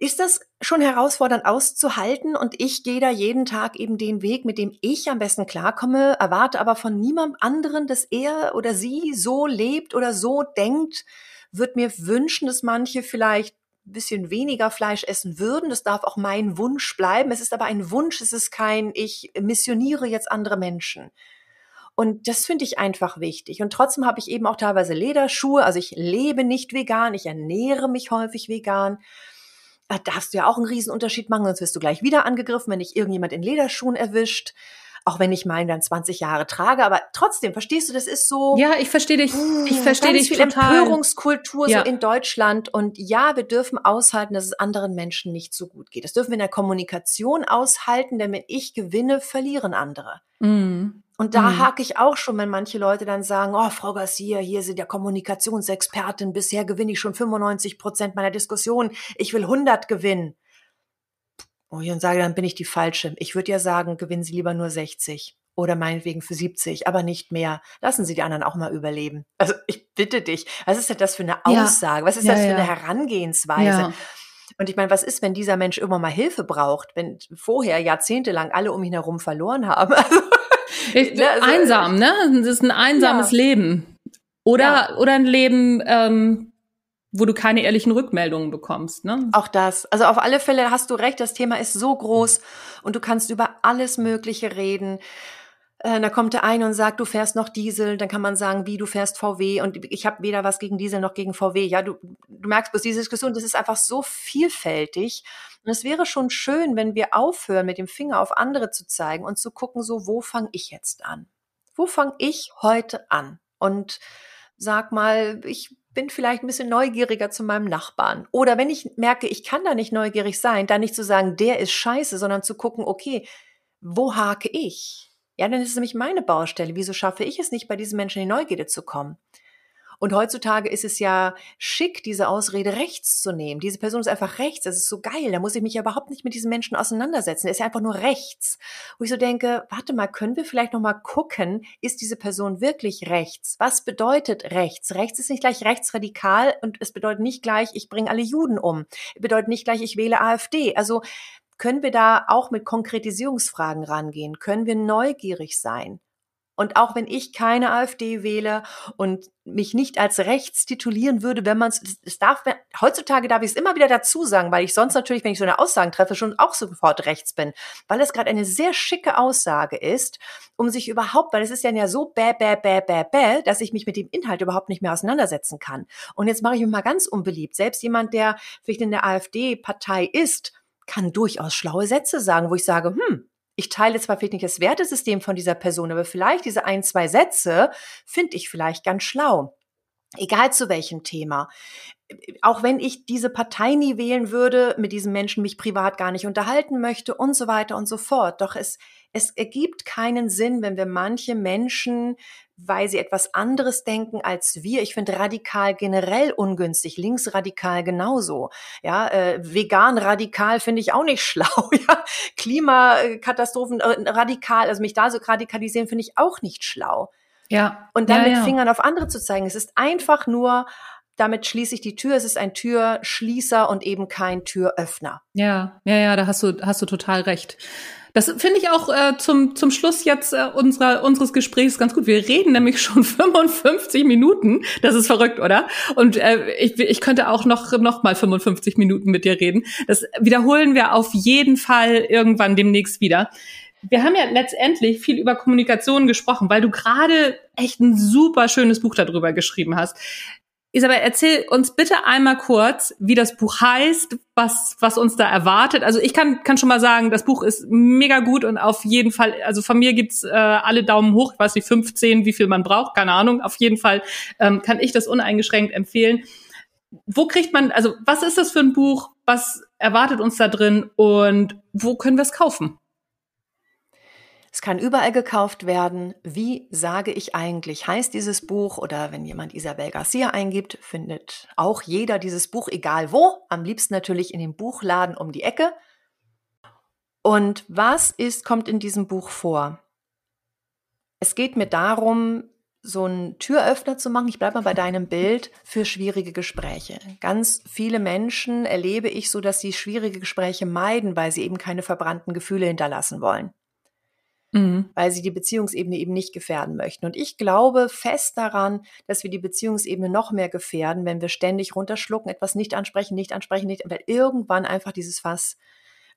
ist das schon herausfordernd auszuhalten und ich gehe da jeden Tag eben den Weg, mit dem ich am besten klarkomme, erwarte aber von niemandem anderen, dass er oder sie so lebt oder so denkt würde mir wünschen, dass manche vielleicht ein bisschen weniger Fleisch essen würden. Das darf auch mein Wunsch bleiben. Es ist aber ein Wunsch, es ist kein, ich missioniere jetzt andere Menschen. Und das finde ich einfach wichtig. Und trotzdem habe ich eben auch teilweise Lederschuhe. Also ich lebe nicht vegan, ich ernähre mich häufig vegan. Da darfst du ja auch einen Riesenunterschied machen, sonst wirst du gleich wieder angegriffen, wenn dich irgendjemand in Lederschuhen erwischt auch wenn ich meinen dann 20 Jahre trage, aber trotzdem, verstehst du, das ist so. Ja, ich verstehe dich. Ich verstehe dich viel total. Empörungskultur ja. so in Deutschland und ja, wir dürfen aushalten, dass es anderen Menschen nicht so gut geht. Das dürfen wir in der Kommunikation aushalten, denn wenn ich gewinne, verlieren andere. Mm. Und da mm. hake ich auch schon, wenn manche Leute dann sagen, oh, Frau Garcia, hier sind ja Kommunikationsexpertin, bisher gewinne ich schon 95 Prozent meiner Diskussion, ich will 100 gewinnen. Oh, und sage, dann bin ich die Falsche. Ich würde ja sagen, gewinnen Sie lieber nur 60 oder meinetwegen für 70, aber nicht mehr. Lassen Sie die anderen auch mal überleben. Also ich bitte dich, was ist denn das für eine Aussage? Ja. Was ist ja, das für ja. eine Herangehensweise? Und ich meine, was ist, wenn dieser Mensch immer mal Hilfe braucht, wenn vorher jahrzehntelang alle um ihn herum verloren haben? Ich, ne, also, einsam, ne? Das ist ein einsames ja. Leben. Oder, ja. oder ein Leben, ähm, wo du keine ehrlichen Rückmeldungen bekommst, ne? Auch das. Also auf alle Fälle hast du recht, das Thema ist so groß und du kannst über alles Mögliche reden. Äh, da kommt der eine und sagt, du fährst noch Diesel, dann kann man sagen, wie du fährst VW und ich habe weder was gegen Diesel noch gegen VW. Ja, du, du merkst bloß diese Diskussion, das ist einfach so vielfältig und es wäre schon schön, wenn wir aufhören, mit dem Finger auf andere zu zeigen und zu gucken, so wo fange ich jetzt an? Wo fange ich heute an? Und sag mal, ich bin vielleicht ein bisschen neugieriger zu meinem Nachbarn. Oder wenn ich merke, ich kann da nicht neugierig sein, dann nicht zu sagen, der ist scheiße, sondern zu gucken, okay, wo hake ich? Ja, dann ist es nämlich meine Baustelle. Wieso schaffe ich es nicht, bei diesen Menschen in die Neugierde zu kommen? Und heutzutage ist es ja schick, diese Ausrede rechts zu nehmen. Diese Person ist einfach rechts. Das ist so geil. Da muss ich mich ja überhaupt nicht mit diesen Menschen auseinandersetzen. Er ist ja einfach nur rechts. Wo ich so denke, warte mal, können wir vielleicht noch mal gucken, ist diese Person wirklich rechts? Was bedeutet rechts? Rechts ist nicht gleich rechtsradikal und es bedeutet nicht gleich, ich bringe alle Juden um. Es bedeutet nicht gleich, ich wähle AfD. Also können wir da auch mit Konkretisierungsfragen rangehen? Können wir neugierig sein? Und auch wenn ich keine AfD wähle und mich nicht als rechts titulieren würde, wenn man es darf, heutzutage darf ich es immer wieder dazu sagen, weil ich sonst natürlich, wenn ich so eine Aussagen treffe, schon auch sofort rechts bin, weil es gerade eine sehr schicke Aussage ist, um sich überhaupt, weil es ist ja so bäh, bäh, bäh, bäh, bäh, dass ich mich mit dem Inhalt überhaupt nicht mehr auseinandersetzen kann. Und jetzt mache ich mich mal ganz unbeliebt. Selbst jemand, der vielleicht in der AfD-Partei ist, kann durchaus schlaue Sätze sagen, wo ich sage, hm, ich teile zwar vielleicht nicht das Wertesystem von dieser Person, aber vielleicht diese ein, zwei Sätze finde ich vielleicht ganz schlau. Egal zu welchem Thema. Auch wenn ich diese Partei nie wählen würde, mit diesem Menschen mich privat gar nicht unterhalten möchte und so weiter und so fort. Doch es, es ergibt keinen Sinn, wenn wir manche Menschen weil sie etwas anderes denken als wir. Ich finde radikal generell ungünstig, linksradikal genauso. Ja, äh, vegan radikal finde ich auch nicht schlau. Ja, Klimakatastrophen äh, radikal, also mich da so radikalisieren finde ich auch nicht schlau. Ja. Und dann ja, mit ja. Fingern auf andere zu zeigen, es ist einfach nur damit schließe ich die Tür. Es ist ein Türschließer und eben kein Türöffner. Ja, ja, ja, da hast du, hast du total recht. Das finde ich auch äh, zum, zum Schluss jetzt äh, unserer, unseres Gesprächs ganz gut. Wir reden nämlich schon 55 Minuten. Das ist verrückt, oder? Und äh, ich, ich könnte auch noch, noch mal 55 Minuten mit dir reden. Das wiederholen wir auf jeden Fall irgendwann demnächst wieder. Wir haben ja letztendlich viel über Kommunikation gesprochen, weil du gerade echt ein super schönes Buch darüber geschrieben hast. Isabel, erzähl uns bitte einmal kurz, wie das Buch heißt, was, was uns da erwartet. Also ich kann, kann schon mal sagen, das Buch ist mega gut und auf jeden Fall, also von mir gibt's äh, alle Daumen hoch, ich weiß nicht, 15, wie viel man braucht, keine Ahnung. Auf jeden Fall ähm, kann ich das uneingeschränkt empfehlen. Wo kriegt man, also was ist das für ein Buch? Was erwartet uns da drin und wo können wir es kaufen? Es kann überall gekauft werden. Wie sage ich eigentlich, heißt dieses Buch oder wenn jemand Isabel Garcia eingibt, findet auch jeder dieses Buch, egal wo, am liebsten natürlich in dem Buchladen um die Ecke. Und was ist, kommt in diesem Buch vor? Es geht mir darum, so einen Türöffner zu machen. Ich bleibe mal bei deinem Bild für schwierige Gespräche. Ganz viele Menschen erlebe ich so, dass sie schwierige Gespräche meiden, weil sie eben keine verbrannten Gefühle hinterlassen wollen mhm. weil sie die Beziehungsebene eben nicht gefährden möchten. Und ich glaube fest daran, dass wir die Beziehungsebene noch mehr gefährden, wenn wir ständig runterschlucken, etwas nicht ansprechen, nicht ansprechen, nicht, weil irgendwann einfach dieses Fass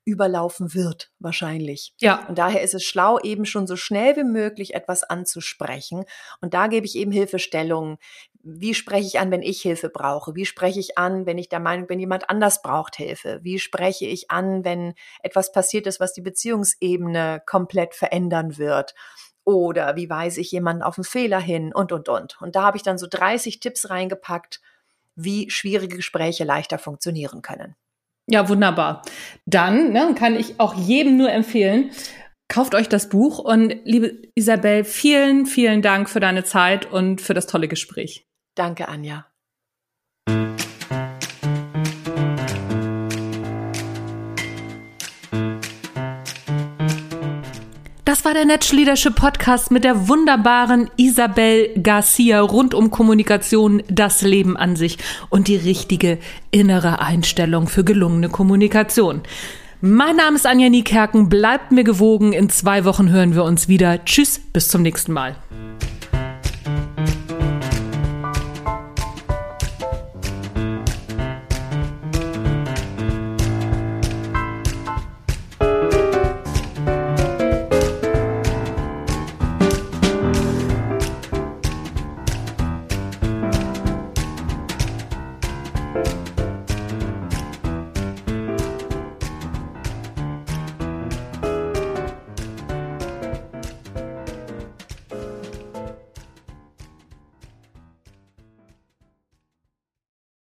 überlaufen wird, wahrscheinlich. Ja. Und daher ist es schlau, eben schon so schnell wie möglich etwas anzusprechen. Und da gebe ich eben Hilfestellungen. Wie spreche ich an, wenn ich Hilfe brauche? Wie spreche ich an, wenn ich der Meinung bin, jemand anders braucht Hilfe? Wie spreche ich an, wenn etwas passiert ist, was die Beziehungsebene komplett verändern wird? Oder wie weise ich jemanden auf einen Fehler hin? Und, und, und. Und da habe ich dann so 30 Tipps reingepackt, wie schwierige Gespräche leichter funktionieren können. Ja, wunderbar. Dann ne, kann ich auch jedem nur empfehlen, kauft euch das Buch und liebe Isabel, vielen, vielen Dank für deine Zeit und für das tolle Gespräch. Danke, Anja. Das war der Natural Leadership Podcast mit der wunderbaren Isabel Garcia rund um Kommunikation, das Leben an sich und die richtige innere Einstellung für gelungene Kommunikation. Mein Name ist Anja Niekerken. Bleibt mir gewogen. In zwei Wochen hören wir uns wieder. Tschüss, bis zum nächsten Mal.